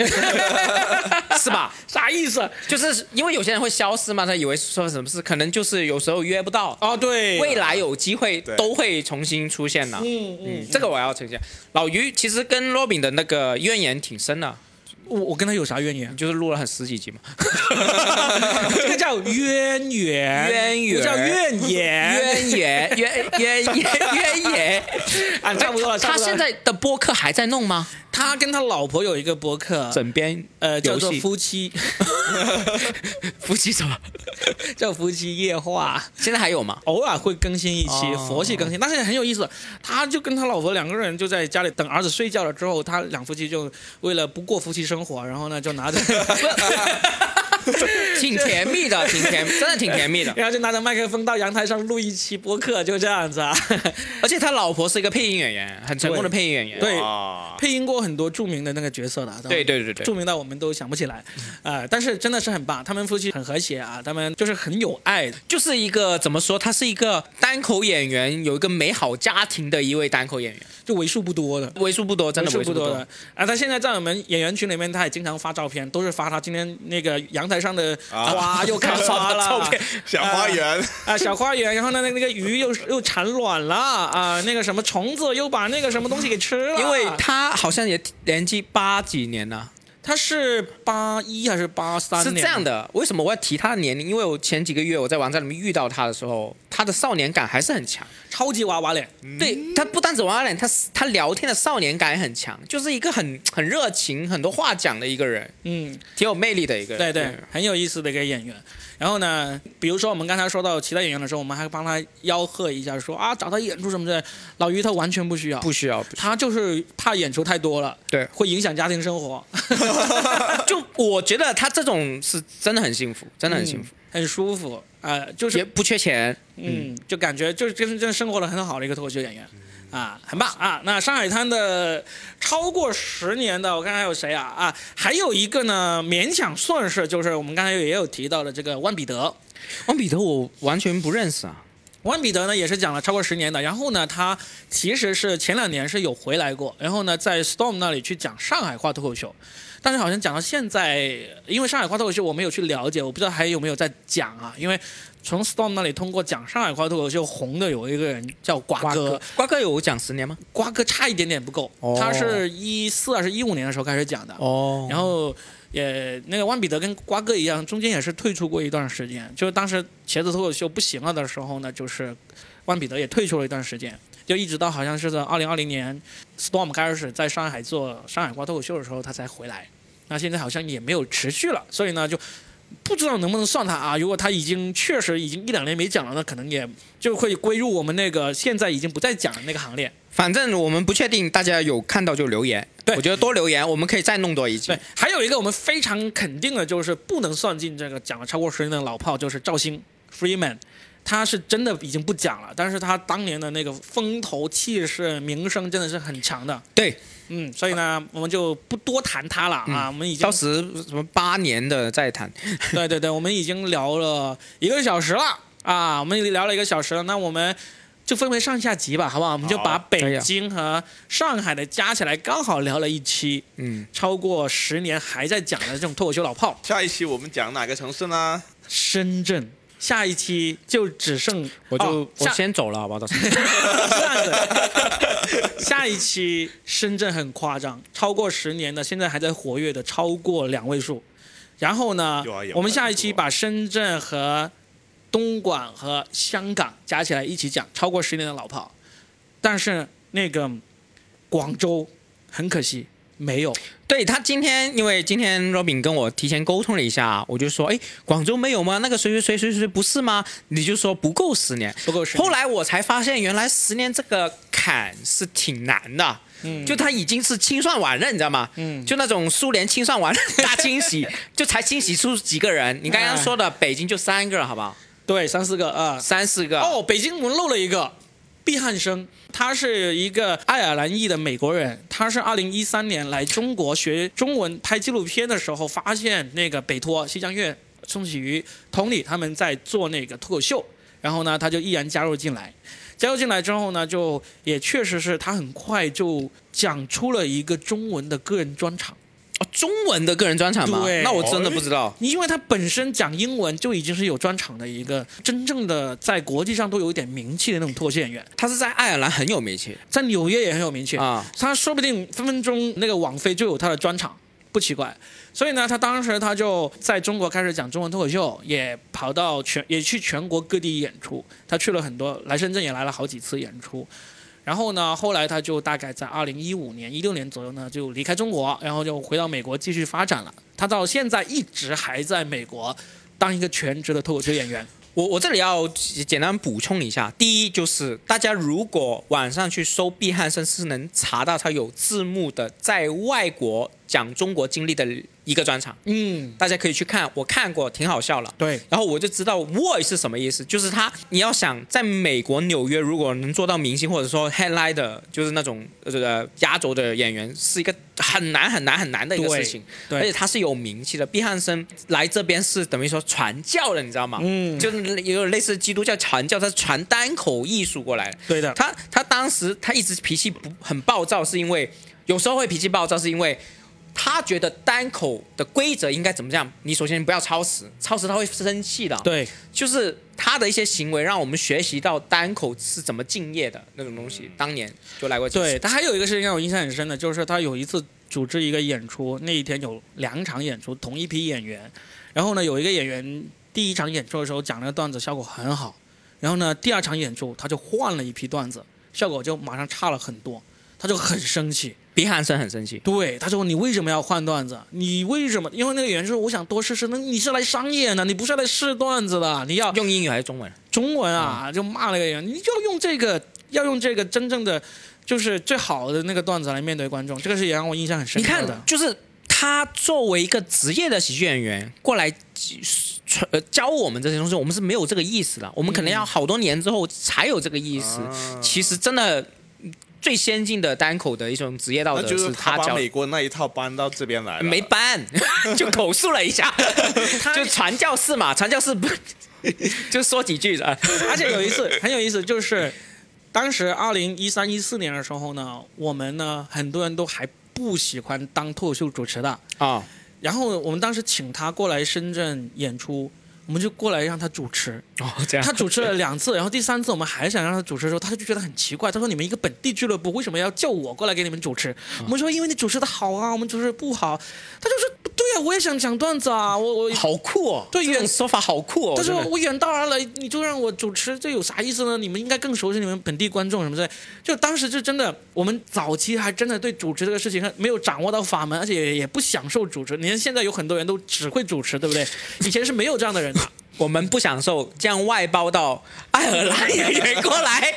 Speaker 2: 是吧？
Speaker 1: 啥意思？
Speaker 2: 就是因为有些人会消失嘛，他以为说什么事，可能就是有时候约不到，
Speaker 1: 哦，对，
Speaker 2: 未来有机会都会重新出现的。
Speaker 1: 嗯嗯
Speaker 2: 嗯，这个我要澄清。老于其实跟 Robin 的那个渊源挺深的，
Speaker 1: 我我跟他有啥渊源？
Speaker 2: 就是录了很十几集嘛。
Speaker 1: 这个叫渊源，
Speaker 2: 渊源
Speaker 1: 不叫怨言。
Speaker 2: 渊源，渊渊渊渊源。
Speaker 1: 啊，差不多了。
Speaker 2: 他现在的播客还在弄吗？
Speaker 1: 他跟他老婆有一个播客，
Speaker 2: 枕边
Speaker 1: 呃，叫做夫妻，
Speaker 2: 夫妻什么？
Speaker 1: 叫夫妻夜话。
Speaker 2: 现在还有吗？
Speaker 1: 偶尔会更新一期、
Speaker 2: 哦
Speaker 1: 佛系更新，但是很有意思。他就跟他老婆两个人就在家里等儿子睡觉了之后，他两夫妻就为了不过夫妻生活，然后呢就拿着，
Speaker 2: 挺甜蜜的，挺甜，真的挺甜蜜的。
Speaker 1: 然后就拿着麦克风到阳台上录一期播客，就这样子啊。
Speaker 2: 而且他老婆是一个配音演员，很成功的配音演员。
Speaker 1: 对
Speaker 3: 哇
Speaker 1: 配音过很多著名的那个角色的，
Speaker 2: 对对对对
Speaker 1: 著名到我们都想不起来，呃，但是真的是很棒，他们夫妻很和谐啊，他们就是很有爱，
Speaker 2: 就是一个怎么说？他是一个单口演员，有一个美好家庭的一位单口演员，
Speaker 1: 就为数不多的。
Speaker 2: 为数不多，真的
Speaker 1: 为
Speaker 2: 为数
Speaker 1: 不多的。啊，他现在在我们演员群里面，他也经常发照片，都是发他今天那个阳台上的花又开花了，
Speaker 2: 照片
Speaker 3: 小花园，
Speaker 1: 啊，小花园，然后呢，那那个鱼又又产卵了。啊，那个什么虫子又把那个什么东西给吃了，
Speaker 2: 因为他好像也年纪八几年了，
Speaker 1: 他是八一还是八三
Speaker 2: 是？这样的。为什么我要提他的年龄？因为我前几个月我在网站里面遇到他的时候，他的少年感还是很强。
Speaker 1: 超级娃娃脸，
Speaker 2: 对他不单止娃娃脸，他他聊天的少年感也很强，就是一个很很热情、很多话讲的一个人，
Speaker 1: 嗯，
Speaker 2: 挺有魅力的一个人。
Speaker 1: 对对，很有意思的一个演员。然后呢，比如说我们刚才说到其他演员的时候，我们还帮他吆喝一下，说啊找他演出什么的。老于他完全不需要，
Speaker 2: 不需要，
Speaker 1: 他就是怕演出太多了，
Speaker 2: 对
Speaker 1: 会影响家庭生活，
Speaker 2: 要 就我觉得他这种是真的很幸福，真的很幸福，
Speaker 1: 很舒服，呃，就是
Speaker 2: 也不缺钱。
Speaker 1: 嗯，就感觉就是真真生活的很好的一个脱口秀演员。啊，很棒啊！那上海滩的超过十年的，我看还有谁啊？啊，还有一个呢，勉强算是，就是我们刚才也有提到的这个万彼得。
Speaker 2: 万彼得我完全不认识啊。
Speaker 1: 万彼得呢也是讲了超过十年的，然后呢，他其实是前两年是有回来过，然后呢，在 Storm 那里去讲上海话脱口秀，但是好像讲到现在，因为上海话脱口秀我没有去了解，我不知道还有没有在讲啊，因为从 Storm 那里通过讲上海话脱口秀红的有一个人叫瓜哥
Speaker 2: 瓜哥，，有讲十年吗？
Speaker 1: 瓜哥差一点点不够，
Speaker 2: 哦
Speaker 1: 他是一四还是一五年的时候开始讲的，
Speaker 2: 哦
Speaker 1: 然后也那个万彼得跟瓜哥一样，中间也是退出过一段时间。就是当时茄子脱口秀不行了的时候呢，就是万彼得也退出了一段时间，就一直到好像是在二零二零年 Storm 开始在上海做上海话脱口秀的时候，他才回来。那现在好像也没有持续了，所以呢就。不知道能不能算他啊？如果他已经确实已经一两年没讲了，那可能也就会归入我们那个现在已经不再讲的那个行列。
Speaker 2: 反正我们不确定，大家有看到就留言。
Speaker 1: 对
Speaker 2: 我觉得多留言，我们可以再弄多一集
Speaker 1: 对。，还有一个我们非常肯定的就是不能算进这个讲了超过十年的老炮，就是赵鑫 Freeman，他是真的已经不讲了，但是他当年的那个风头、气势、名声真的是很强的。
Speaker 2: 对，
Speaker 1: 嗯，所以呢，我们就不多谈他了啊，我们已经
Speaker 2: 到时什么八年的再谈。
Speaker 1: 对对对，我们已经聊了一个小时了啊，我们聊了一个小时了，那我们。就分为上下集吧，好不好？我们就把北京和上海的加起来，刚好聊了一期，
Speaker 2: 嗯，
Speaker 1: 超过十年还在讲的这种脱口秀老炮。
Speaker 3: 下一期我们讲哪个城市呢？
Speaker 1: 深圳，下一期就只剩
Speaker 2: 我就、
Speaker 1: 哦
Speaker 2: 我先走了，好不好？到时候
Speaker 1: 这样子，下一期深圳很夸张，超过十年的，现在还在活跃的超过两位数。然后呢我们下一期把深圳和东莞和香港加起来一起讲，超过十年的老炮。但是那个广州很可惜没有。
Speaker 2: 对他今天，因为今天 Robin 跟我提前沟通了一下，我就说，哎，广州没有吗？那个谁谁谁谁谁不是吗？你就说不够十年，
Speaker 1: 不够十年
Speaker 2: 后来我才发现，原来十年这个坎是挺难的。嗯，就他已经是清算完了，你知道吗？嗯，就那种苏联清算完了大清洗，就才清洗出几个人。你刚刚说的北京就三个，好不好？
Speaker 1: 对，三四个啊。
Speaker 2: 三四个。
Speaker 1: 哦，北京我们漏了一个，毕汉生，他是一个爱尔兰裔的美国人，他是二零一三年来中国学中文拍纪录片的时候，发现那个北托、西江月、宋喜瑜、Tony 他们在做那个脱口秀，然后呢，他就毅然加入进来。加入进来之后呢，就也确实是他很快就讲出了一个中文的个人专场。
Speaker 2: 哦，中文的个人专场吗？
Speaker 1: 对
Speaker 2: 那我真的不知道。
Speaker 1: 你因为他本身讲英文就已经是有专场的一个真正的在国际上都有一点名气的那种脱口秀演员，
Speaker 2: 他是在爱尔兰很有名气
Speaker 1: 在纽约也很有名气
Speaker 2: 啊。
Speaker 1: 他说不定分分钟那个网飞就有他的专场，不奇怪。所以呢，他当时他就在中国开始讲中文脱口秀，也跑到全也去全国各地演出。他去了很多，来深圳也来了好几次演出。然后呢，后来他就大概在二零一五年、一六年左右呢，就离开中国，然后就回到美国继续发展了。他到现在一直还在美国当一个全职的脱口秀演员。
Speaker 2: 我我这里要简单补充一下，第一就是大家如果晚上去搜毕汉生，是能查到他有字幕的，在外国讲中国经历的一个专场，
Speaker 1: 嗯，
Speaker 2: 大家可以去看，我看过，挺好笑了。
Speaker 1: 对，
Speaker 2: 然后我就知道 “boy” 是什么意思，就是他，你要想在美国纽约，如果能做到明星或者说 headline 的，就是那种呃压轴的演员，是一个很难很难很难的一个事情。
Speaker 1: 对
Speaker 2: 而且他是有名气的。毕汉生来这边是等于说传教的，你知道吗？
Speaker 1: 嗯
Speaker 2: 就是有点类似基督教传教，他是传单口艺术过来的。
Speaker 1: 对的，
Speaker 2: 他他当时他一直脾气不很暴躁，是因为有时候会脾气暴躁，是因为他觉得单口的规则应该怎么样？你首先不要超时，超时他会生气的。，
Speaker 1: 对，
Speaker 2: 就是他的一些行为让我们学习到单口是怎么敬业的那种东西。当年就来过几次。
Speaker 1: 对他还有一个事情让我印象很深的，就是他有一次组织一个演出，那一天有两场演出，同一批演员，然后呢，有一个演员第一场演出的时候讲那个段子效果很好，然后呢，第二场演出他就换了一批段子，效果就马上差了很多，他就很生气。
Speaker 2: 毕汉生很生气。
Speaker 1: 对，他说你为什么要换段子？你为什么？因为那个演员说我想多试试，那你是来商演的，你不是来试段子的，你要
Speaker 2: 用英语还是中文？
Speaker 1: 中文啊，就骂那个人，你就要用这个，要用这个真正的，就是最好的那个段子来面对观众，这个是也让我印象很深
Speaker 2: 你看
Speaker 1: 刻的。，
Speaker 2: 就是他作为一个职业的喜剧演员过来传呃教我们这些东西，我们是没有这个意思的，我们可能要好多年之后才有这个意识。其实真的最先进的单口的一种职业道德
Speaker 3: 就是他把。美国那一套搬到这边来了。
Speaker 2: 没搬，就口述了一下，就传教士嘛，传教士不 就说几句啊？
Speaker 1: 而且有一次很有意思，就是当时二零一三一四年的时候呢，我们呢很多人都还不喜欢当脱口秀主持的，
Speaker 2: 啊，
Speaker 1: 然后我们当时请他过来深圳演出，我们就过来让他主持。
Speaker 2: 哦，这样
Speaker 1: 他主持了两次，然后第三次我们还想让他主持的时候，他就觉得很奇怪。他说：“你们一个本地俱乐部为什么要叫我过来给你们主持？”我们说：“因为你主持的好啊，我们主持得不好。”他就说：“对啊，我也想讲段子啊，我我。”
Speaker 2: 好酷哦，
Speaker 1: 对远
Speaker 2: 说法好酷哦。真的
Speaker 1: 他说我远道而来，你就让我主持，这有啥意思呢？你们应该更熟悉你们本地观众什么之类。就当时就真的，我们早期还真的对主持这个事情没有掌握到法门，而且也也不享受主持。你看现在有很多人都只会主持，对不对？以前是没有这样的人的。
Speaker 2: 我们不享受这样外包到爱尔兰演员过来，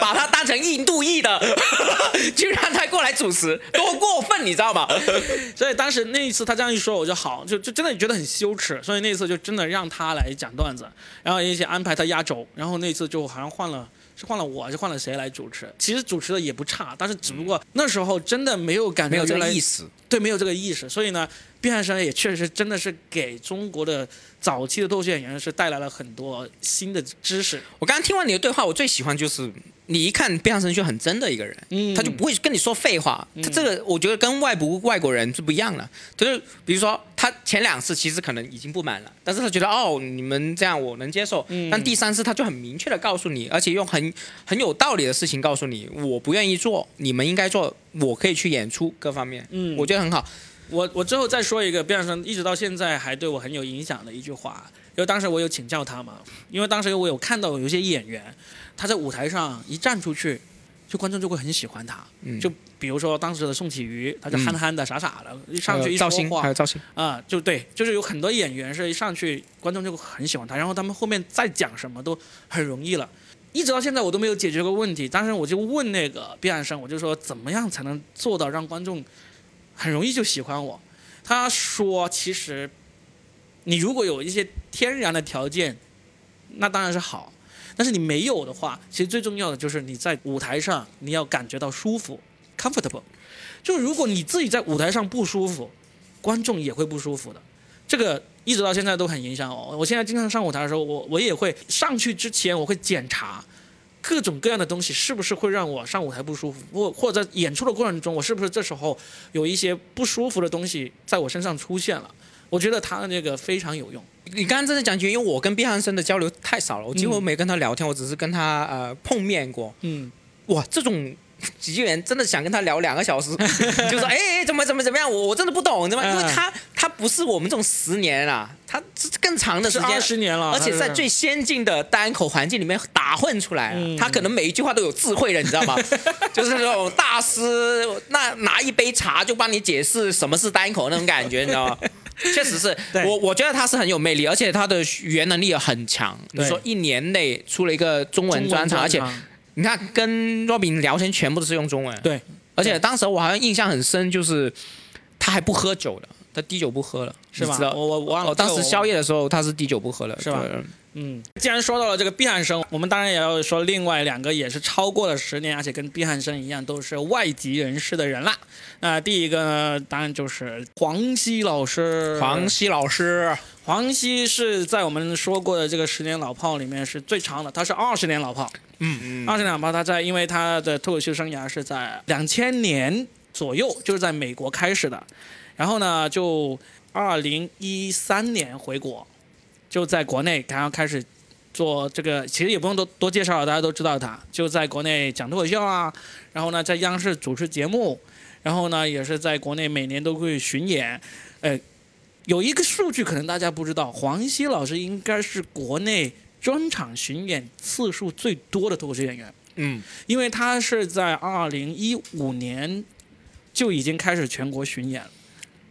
Speaker 2: 把他当成印度裔的，就让他过来主持，多过分，你知道吗？
Speaker 1: 所以当时那一次他这样一说，我就好，就就真的觉得很羞耻。所以那一次就真的让他来讲段子，然后一起安排他压轴，然后那次就好像换了。是换了我，还是换了谁来主持？其实主持的也不差，但是只不过那时候真的没有感觉
Speaker 2: 没有这个意思。
Speaker 1: 对，没有这个意识，所以呢，毕汉生也确实真的是给中国的早期的脱口秀演员是带来了很多新的知识。
Speaker 2: 我刚刚听完你的对话，我最喜欢就是你一看毕汉生就很真的一个人，
Speaker 1: 嗯
Speaker 2: 他就不会跟你说废话。他这个我觉得跟外部外国人是不一样的，就是比如说他前两次其实可能已经不满了，但是他觉得哦你们这样我能接受，
Speaker 1: 嗯
Speaker 2: 但第三次他就很明确的告诉你，而且用很很有道理的事情告诉你，我不愿意做，你们应该做，我可以去演出各方面，
Speaker 1: 嗯
Speaker 2: 我觉得很好。
Speaker 1: 我我最后再说一个毕汉生一直到现在还对我很有影响的一句话，因为当时我有请教他嘛，因为当时我有看到有一些演员，他在舞台上一站出去，就观众就会很喜欢他。
Speaker 2: 嗯
Speaker 1: 就比如说当时的宋启瑜，他就
Speaker 2: 嗯
Speaker 1: 憨憨的、傻傻的，一上去一说话
Speaker 2: 还有造型，
Speaker 1: 啊，就对，就是有很多演员是一上去观众就很喜欢他，然后他们后面再讲什么都很容易了。一直到现在我都没有解决过问题，当时我就问那个毕安生，我就说怎么样才能做到让观众很容易就喜欢我？他说其实你如果有一些天然的条件，那当然是好，但是你没有的话，其实最重要的就是你在舞台上你要感觉到舒服，comfortable。就如果你自己在舞台上不舒服，观众也会不舒服的。这个一直到现在都很影响我。我现在经常上舞台的时候，我我也会上去之前我会检查各种各样的东西是不是会让我上舞台不舒服，或或者在演出的过程中，我是不是这时候有一些不舒服的东西在我身上出现了。我觉得他的这个非常有用。
Speaker 2: 你刚刚真的讲起，因为我跟毕汉生的交流太少了，我几乎没跟他聊天，我只是跟他呃碰面过。
Speaker 1: 嗯，
Speaker 2: 哇，这种喜剧人真的想跟他聊两个小时，就说哎哎怎么怎么怎么样，我我真的不懂，怎么？因为
Speaker 1: 嗯
Speaker 2: 他他不是我们这种十年啊，他是更长的时间
Speaker 1: 二。十年了，
Speaker 2: 而且在最先进的单口环境里面打混出来他可能每一句话都有智慧的，你知道吗？就是那种大师，那拿一杯茶就帮你解释什么是单口那种感觉，你知道吗？确实是我，我觉得他是很有魅力，而且他的语言能力也很强。你
Speaker 1: 对
Speaker 2: 说一年内出了一个中文专场，而且
Speaker 1: 场
Speaker 2: 你看跟 Robin 聊天全部都是用中文，
Speaker 1: 对，
Speaker 2: 而且当时我好像印象很深，就是他还不喝酒的，他滴酒不喝了，
Speaker 1: 是吧？我我我忘了。
Speaker 2: 哦，当时宵夜的时候他是滴酒不喝了，
Speaker 1: 是吧？
Speaker 2: 对
Speaker 1: 嗯，既然说到了这个毕汉生，我们当然也要说另外两个也是超过了十年，而且跟毕汉生一样都是外籍人士的人啦。那第一个呢，当然就是黄西老师。
Speaker 2: 黄西老师，
Speaker 1: 黄西是在我们说过的这个十年老炮里面是最长的，他是二十年老炮。
Speaker 3: 嗯
Speaker 1: 二十年老炮，他在因为他的脱口秀生涯是在两千年左右，就是在美国开始的，然后呢，就二零一三年回国，就在国内然后开始做这个，其实也不用多多介绍了，大家都知道他，就在国内讲脱口秀啊，然后呢，在央视主持节目，然后呢，也是在国内每年都会巡演，呃，有一个数据可能大家不知道，黄西老师应该是国内专场巡演次数最多的脱口秀演员，
Speaker 2: 嗯，
Speaker 1: 因为他是在二零一五年就已经开始全国巡演了。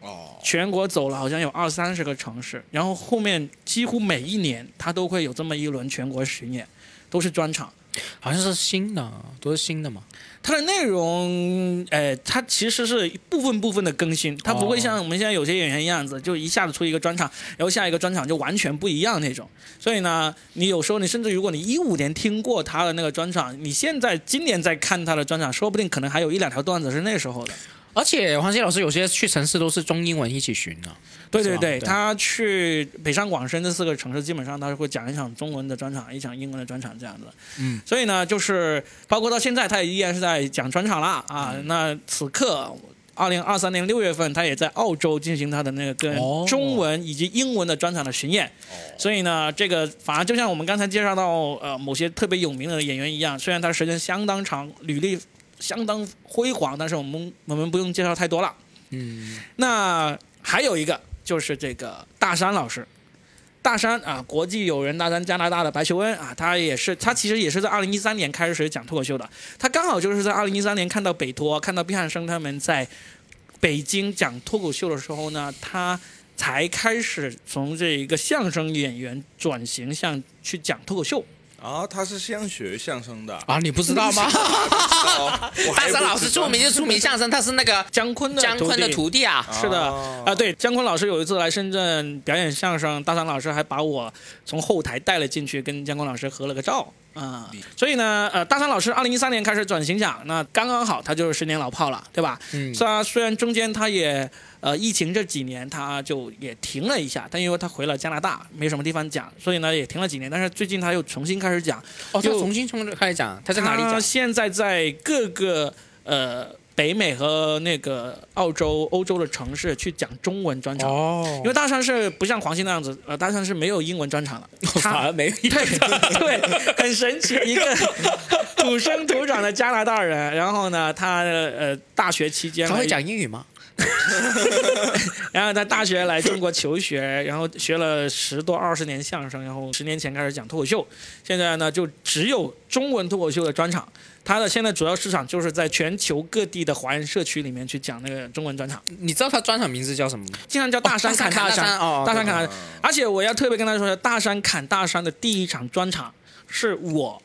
Speaker 3: 哦，
Speaker 1: 全国走了好像有二三十个城市，然后后面几乎每一年他都会有这么一轮全国巡演，都是专场。
Speaker 2: 好像是新的，都是新的嘛。
Speaker 1: 它的内容，呃，它其实是一部分部分的更新，它不会像我们现在有些演员一样子，就一下子出一个专场，然后下一个专场就完全不一样那种。所以呢，你有时候你甚至如果你一五年听过他的那个专场，你现在今年再看他的专场，说不定可能还有一两条段子是那时候的。
Speaker 2: 而且黄西老师有些去城市都是中英文一起巡的，
Speaker 1: 对对对，
Speaker 2: 对
Speaker 1: 他去北上广深这四个城市，基本上他是会讲一场中文的专场，一场英文的专场这样子。
Speaker 2: 嗯，
Speaker 1: 所以呢，就是包括到现在，他也依然是在讲专场啦啊。
Speaker 2: 嗯
Speaker 1: 那此刻，二零二三年六月份，他也在澳洲进行他的那个中文以及英文的专场的巡演。所以呢，这个反而就像我们刚才介绍到呃某些特别有名的演员一样，虽然他时间相当长，履历相当辉煌，但是我们我们不用介绍太多了。
Speaker 2: 嗯，
Speaker 1: 那还有一个就是这个大山老师，大山啊，国际友人大山加拿大的白求恩啊，他也是他其实也是在二零一三年开始讲脱口秀的，他刚好就是在二零一三年看到北托，看到毕汉生他们在北京讲脱口秀的时候呢，他才开始从这一个相声演员转型向去讲脱口秀。
Speaker 3: 啊，他是先学相声的，
Speaker 2: 啊，你不知道吗？大山老师
Speaker 3: 知道
Speaker 2: 出名就出名相声，他是那个
Speaker 1: 姜昆的
Speaker 2: 姜昆的徒弟啊。
Speaker 1: 是的
Speaker 3: 哦
Speaker 1: 啊，对，姜昆老师有一次来深圳表演相声，大山老师还把我从后台带了进去，跟姜昆老师合了个照啊。所以呢，呃，大山老师二零一三年开始转型讲，那刚刚好，他就是十年老炮了，对吧？
Speaker 2: 嗯，
Speaker 1: 虽然虽然中间他也呃疫情这几年他就也停了一下，但因为他回了加拿大，没什么地方讲，所以呢也停了几年。但是最近他又重新开始讲，
Speaker 2: 哦，他
Speaker 1: 就
Speaker 2: 重新从开始讲，他在哪里讲？
Speaker 1: 他现在在各个呃北美和那个澳洲、欧洲的城市去讲中文专场。
Speaker 2: 哦
Speaker 1: 因为大山是不像黄西那样子，呃，大山是没有英文专场的，
Speaker 2: 反
Speaker 1: 他
Speaker 2: 而没有
Speaker 1: 对对，很神奇，一个土生土长的加拿大人，然后呢，他呃大学期间
Speaker 2: 他会讲英语吗？
Speaker 1: 然后他大学来中国求学，然后学了十多二十年相声，然后十年前开始讲脱口秀，现在呢就只有中文脱口秀的专场。他的现在主要市场就是在全球各地的华人社区里面去讲那个中文专场，
Speaker 2: 你知道他专场名字叫什么吗？
Speaker 1: 经常叫大山砍大山，
Speaker 2: 哦，
Speaker 1: 大山砍大山。而且我要特别跟他说，大山砍大山的第一场专场是我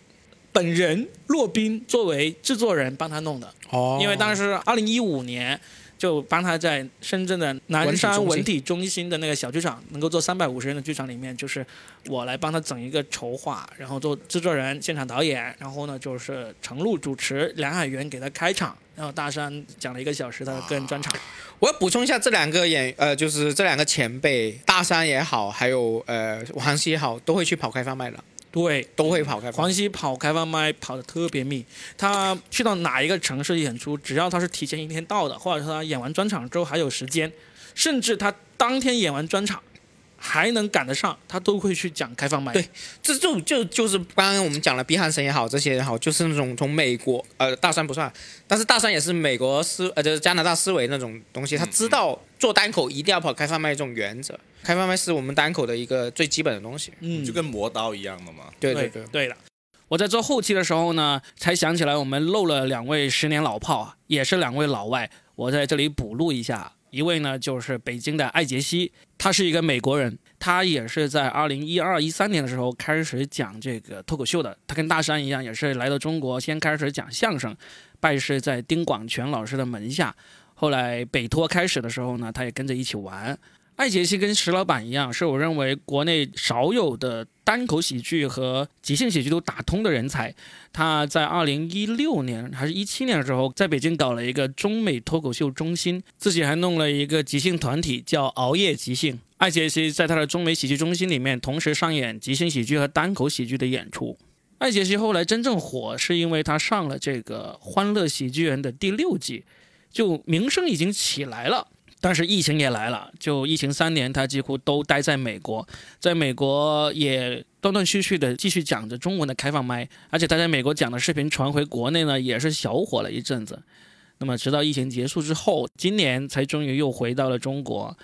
Speaker 1: 本人骆宾作为制作人帮他弄的。
Speaker 2: 哦，
Speaker 1: 因为当时二零一五年就帮他在深圳的南山文体中心的那个小剧场，能够做三百五十人的剧场里面，就是我来帮他整一个筹划，然后做制作人、现场导演，然后呢就是程璐主持，梁海源给他开场，然后大山讲了一个小时他的个人专场。
Speaker 2: 我要补充一下，这两个演呃，就是这两个前辈，大山也好，还有呃王希也好，都会去跑开放麦的。
Speaker 1: 对，
Speaker 2: 都会跑开。
Speaker 1: 黄西跑开放麦跑的特别密，他去到哪一个城市演出，只要他是提前一天到的，或者说他演完专场之后还有时间，甚至他当天演完专场还能赶得上，他都会去讲开放麦。
Speaker 2: 对，这就就就是刚刚我们讲了，毕汉生也好，这些也好，就是那种从美国呃大山不算，但是大山也是美国思呃就是加拿大思维那种东西，他知道做单口一定要跑开放麦这种原则。开放麦是我们单口的一个最基本的东西，
Speaker 1: 嗯，
Speaker 3: 就跟磨刀一样的嘛。
Speaker 2: 对对对
Speaker 1: 对的。我在做后期的时候呢，才想起来我们漏了两位十年老炮啊，也是两位老外，我在这里补录一下。一位呢就是北京的艾杰西，他是一个美国人，他也是在二零一二一三年的时候开始讲这个脱口秀的。他跟大山一样，也是来到中国先开始讲相声，拜师在丁广泉老师的门下。后来北托开始的时候呢，他也跟着一起玩。艾杰西跟石老板一样，是我认为国内少有的单口喜剧和即兴喜剧都打通的人才。他在二零一六年还是一七年的时候，在北京搞了一个中美脱口秀中心，自己还弄了一个即兴团体，叫熬夜即兴。艾杰西在他的中美喜剧中心里面，同时上演即兴喜剧和单口喜剧的演出。艾杰西后来真正火，是因为他上了这个《欢乐喜剧人》的第六季，就名声已经起来了。但是疫情也来了，就疫情三年，他几乎都待在美国，在美国也断断续续的继续讲着中文的开放麦，而且他在美国讲的视频传回国内呢，也是小火了一阵子。那么直到疫情结束之后，今年才终于又回到了中国。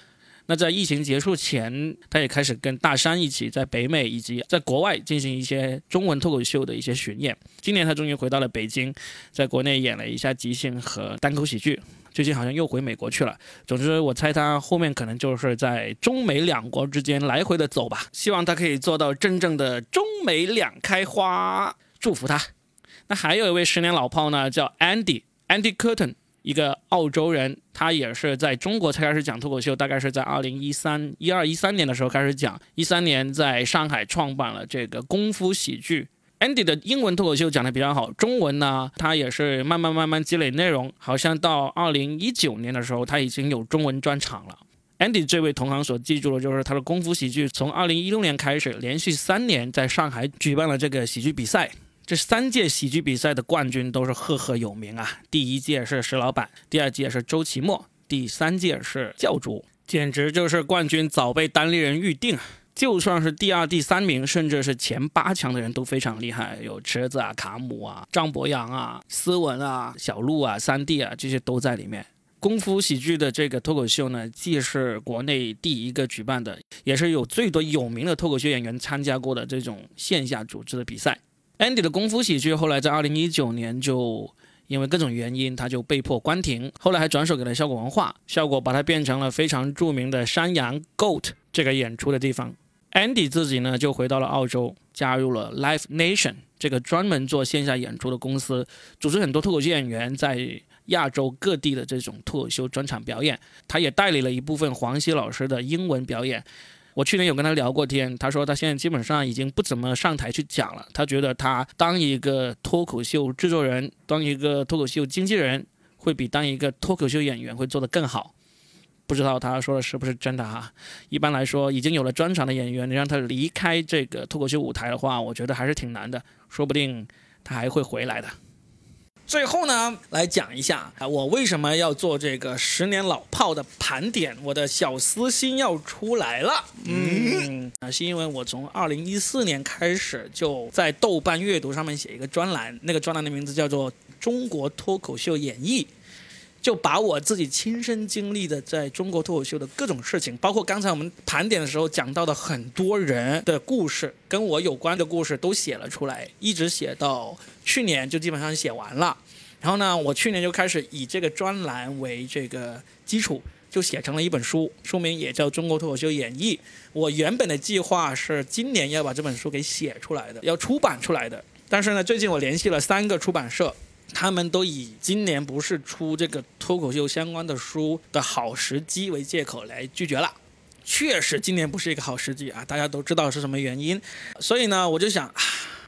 Speaker 1: 那在疫情结束前，他也开始跟大山一起在北美以及在国外进行一些中文脱口秀的一些巡演。今年他终于回到了北京，在国内演了一下即兴和单口喜剧。最近好像又回美国去了。总之，我猜他后面可能就是在中美两国之间来回的走吧。希望他可以做到真正的中美两开花，祝福他。那还有一位十年老炮呢，叫 Andy Andy Curtin，一个澳洲人，他也是在中国才开始讲脱口秀，大概是在二零一三一二一三年的时候开始讲，一三年在上海创办了这个功夫喜剧。Andy 的英文脱口秀讲的比较好，中文呢，他也是慢慢慢慢积累内容，好像到二零一九年的时候，他已经有中文专场了。Andy 这位同行所记住的就是他的功夫喜剧，从二零一六年开始，连续三年在上海举办了这个喜剧比赛，这三届喜剧比赛的冠军都是赫赫有名啊。第一届是石老板，第二届是周奇墨，第三届是教主，简直就是冠军早被单立人预定。就算是第二、第三名，甚至是前八强的人都非常厉害，有池子啊、卡姆啊、张博洋啊、斯文啊、小鹿啊、三弟啊，这些都在里面。功夫喜剧的这个脱口秀呢，既是国内第一个举办的，也是有最多有名的脱口秀演员参加过的这种线下组织的比赛。Andy 的功夫喜剧后来在二零一九年就因为各种原因，他就被迫关停，后来还转手给了效果文化，效果把它变成了非常著名的山羊 Goat 这个演出的地方。Andy 自己呢就回到了澳洲，加入了 Live Nation 这个专门做线下演出的公司，组织很多脱口秀演员在亚洲各地的这种脱口秀专场表演。他也代理了一部分黄西老师的英文表演。我去年有跟他聊过天，他说他现在基本上已经不怎么上台去讲了，他觉得他当一个脱口秀制作人，当一个脱口秀经纪人，会比当一个脱口秀演员会做得更好。不知道他说的是不是真的哈？一般来说，已经有了专场的演员，你让他离开这个脱口秀舞台的话，我觉得还是挺难的。说不定他还会回来的。最后呢，来讲一下啊，我为什么要做这个十年老炮的盘点？我的小私心要出来了。嗯，啊，是因为我从二零一四年开始就在豆瓣阅读上面写一个专栏，那个专栏的名字叫做《中国脱口秀演绎》。就把我自己亲身经历的在中国脱口秀的各种事情，包括刚才我们盘点的时候讲到的很多人的故事，跟我有关的故事都写了出来，一直写到去年就基本上写完了。然后呢，我去年就开始以这个专栏为这个基础，就写成了一本书，书名也叫《中国脱口秀演义》。我原本的计划是今年要把这本书给写出来的，要出版出来的。但是呢，最近我联系了三个出版社，他们都以今年不是出这个脱口秀相关的书的好时机为借口来拒绝了。确实，今年不是一个好时机啊，大家都知道是什么原因。所以呢，我就想。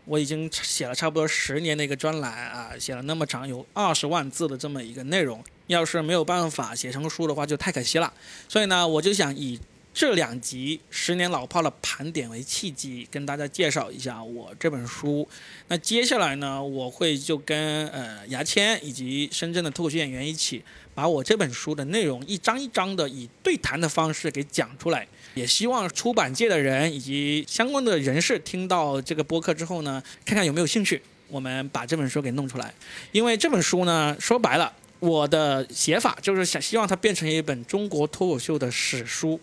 Speaker 1: 我已经写了差不多十年的一个专栏啊，写了那么长，有二十万字的这么一个内容，要是没有办法写成书的话，就太可惜了。所以呢，我就想以这两集十年老炮的盘点为契机，跟大家介绍一下我这本书。那接下来呢，我会就跟呃牙签以及深圳的脱口秀演员一起，把我这本书的内容一张一张的以对谈的方式给讲出来。也希望出版界的人以及相关的人士听到这个播客之后呢，看看有没有兴趣，我们把这本书给弄出来。因为这本书呢，说白了，我的写法就是想希望它变成一本中国脱口秀的史书。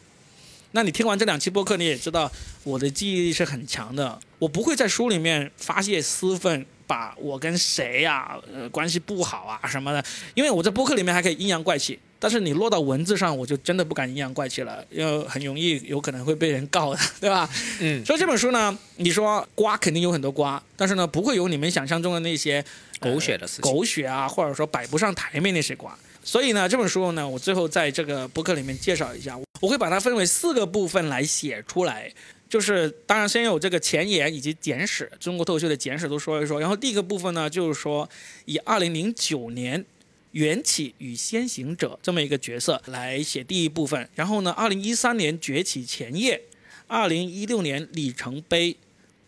Speaker 1: 那你听完这两期播客，你也知道我的记忆力是很强的，我不会在书里面发泄私愤。把我跟谁呀，呃，关系不好啊什么的，因为我在播客里面还可以阴阳怪气，但是你落到文字上，我就真的不敢阴阳怪气了，因为很容易有可能会被人告的，对吧？
Speaker 2: 嗯，
Speaker 1: 所以这本书呢，你说瓜肯定有很多瓜，但是呢，不会有你们想象中的那些
Speaker 2: 狗血的事情，
Speaker 1: 狗血啊，或者说摆不上台面那些瓜。所以呢，这本书呢，我最后在这个播客里面介绍一下，我会把它分为四个部分来写出来。就是当然先有这个前言以及简史，中国脱口秀的简史都说一说。然后第一个部分呢，就是说以二零零九年缘起与先行者这么一个角色来写第一部分。然后呢，二零一三年崛起前夜，二零一六年里程碑，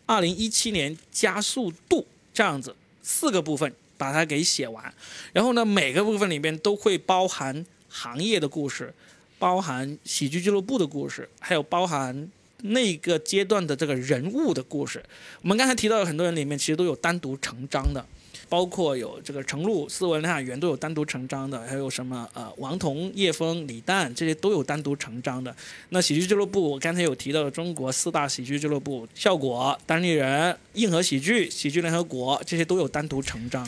Speaker 1: 二零一七年加速度这样子四个部分把它给写完。然后呢，每个部分里面都会包含行业的故事，包含喜剧俱乐部的故事，还有包含。那个阶段的这个人物的故事，我们刚才提到的很多人里面，其实都有单独成章的，包括有这个程璐、斯文、梁海源都有单独成章的，还有什么呃王彤、叶枫、李诞这些都有单独成章的。那喜剧俱乐部，我刚才有提到的中国四大喜剧俱乐部，效果、单立人、硬核喜剧、喜剧联合国这些都有单独成章。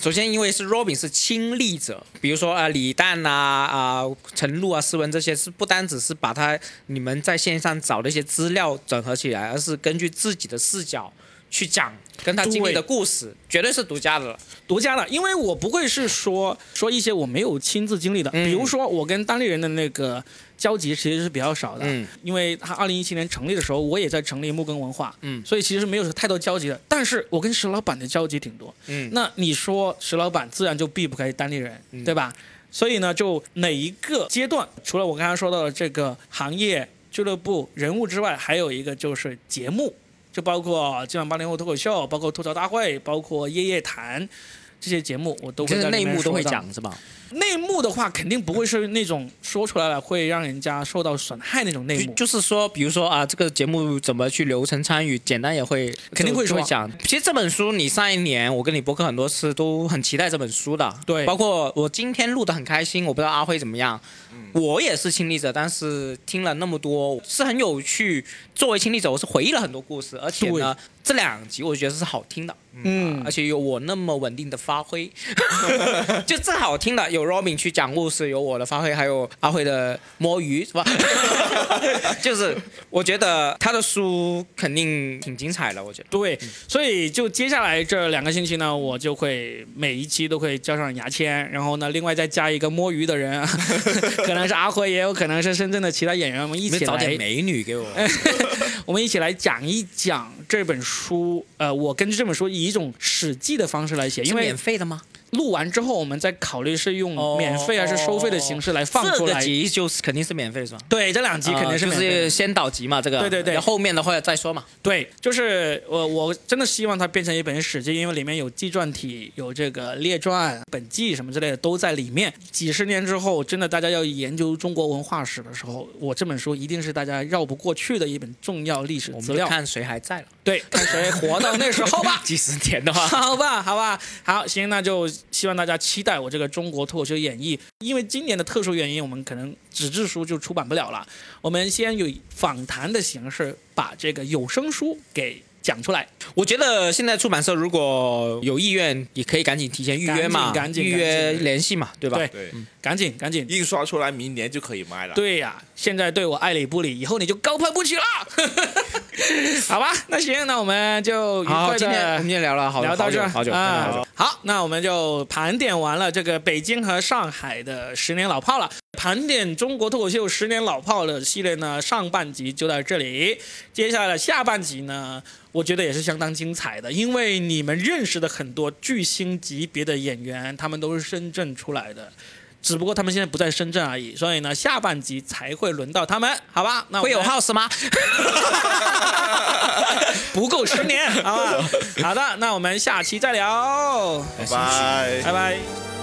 Speaker 2: 首先，因为是 Robin 是亲历者，比如说啊，李诞呐、啊陈露啊、斯文这些，是不单只是把他你们在线上找的一些资料整合起来，而是根据自己的视角去讲跟他经历的故事，绝对是独家的了。
Speaker 1: 独家的，因为我不会是说说一些我没有亲自经历的，比如说我跟当地人的那个。交集其实是比较少的，
Speaker 2: 嗯，
Speaker 1: 因为他二零一七年成立的时候，我也在成立木根文化，
Speaker 2: 嗯，
Speaker 1: 所以其实没有太多交集的。但是我跟石老板的交集挺多，
Speaker 2: 嗯，
Speaker 1: 那你说石老板自然就避不开当地人，对吧？所以呢，就哪一个阶段，除了我刚才说到的这个行业俱乐部人物之外，还有一个就是节目，就包括今晚八零后脱口秀，包括吐槽大会，包括夜夜谈这些节目，我都会在
Speaker 2: 内幕都会讲，是吧？
Speaker 1: 内幕的话，肯定不会是那种说出来了会让人家受到损害那种内幕。
Speaker 2: 就是说，比如说啊，这个节目怎么去流程参与，简单也会
Speaker 1: 肯定会说
Speaker 2: 讲。其实这本书，你上一年我跟你博客很多次，都很期待这本书的。
Speaker 1: 对，
Speaker 2: 包括我今天录的很开心，我不知道阿辉怎么样。我也是亲历者，但是听了那么多，是很有趣。作为亲历者，我是回忆了很多故事，而且呢，这两集我觉得是好听的。
Speaker 1: 嗯，
Speaker 2: 而且有我那么稳定的发挥，就正好听的。有 Robin 去讲故事，有我的发挥，还有阿辉的摸鱼，是吧？就是我觉得他的书肯定挺精彩的，我觉得。
Speaker 1: 对，所以就接下来这两个星期呢，我就会每一期都会交上牙签，然后呢，另外再加一个摸鱼的人，可能是阿辉，也有可能是深圳的其他演员，我们一起来
Speaker 2: 找点美女给我，
Speaker 1: 我们一起来讲一讲这本书。呃，我根据这本书以一种史记的方式来写，因为
Speaker 2: 免费的吗？
Speaker 1: 录完之后，我们再考虑是用免费还是收费的形式来放出来。
Speaker 2: 这个集就是肯定是免费是吧？
Speaker 1: 对，这两集肯定是免费。
Speaker 2: 就是先导集嘛，这个。
Speaker 1: 对对对。
Speaker 2: 后面的话再说嘛。
Speaker 1: 对，就是我我真的希望它变成一本史记，因为里面有纪传体、有这个列传、本纪什么之类的都在里面。几十年之后，真的大家要研究中国文化史的时候，我这本书一定是大家绕不过去的一本重要历史资料。
Speaker 2: 看谁还在了。
Speaker 1: 对，看谁活到那时候吧。
Speaker 2: 几十年的话。
Speaker 1: 好吧，好吧，好，行，那就希望大家期待我这个中国脱口秀演绎。因为今年的特殊原因，我们可能纸质书就出版不了了。我们先以访谈的形式把这个有声书给讲出来。
Speaker 2: 我觉得现在出版社如果有意愿，也可以赶紧提前预约嘛，
Speaker 1: 赶紧
Speaker 2: 预约联系嘛，对吧？
Speaker 1: 对
Speaker 3: 对，
Speaker 1: 赶紧赶紧，
Speaker 3: 印刷出来明年就可以卖了。
Speaker 1: 对呀、现在对我爱理不理，以后你就高攀不起了。好吧，那行，那我们就愉
Speaker 2: 好，
Speaker 1: 快
Speaker 2: 今天我们聊了好
Speaker 1: 聊到这
Speaker 2: 好久好久
Speaker 1: 啊
Speaker 2: 好久。
Speaker 1: 好，那我们就盘点完了这个北京和上海的十年老炮了。盘点中国脱口秀十年老炮的系列呢，上半集就到这里。接下来的下半集呢，我觉得也是相当精彩的，因为你们认识的很多巨星级别的演员，他们都是深圳出来的。只不过他们现在不在深圳而已，所以呢，下半集才会轮到他们，好吧？那我
Speaker 2: 会有 house 吗？
Speaker 1: 不够十年，好吧？好的，那我们下期再聊，
Speaker 3: 拜拜。
Speaker 1: 拜拜。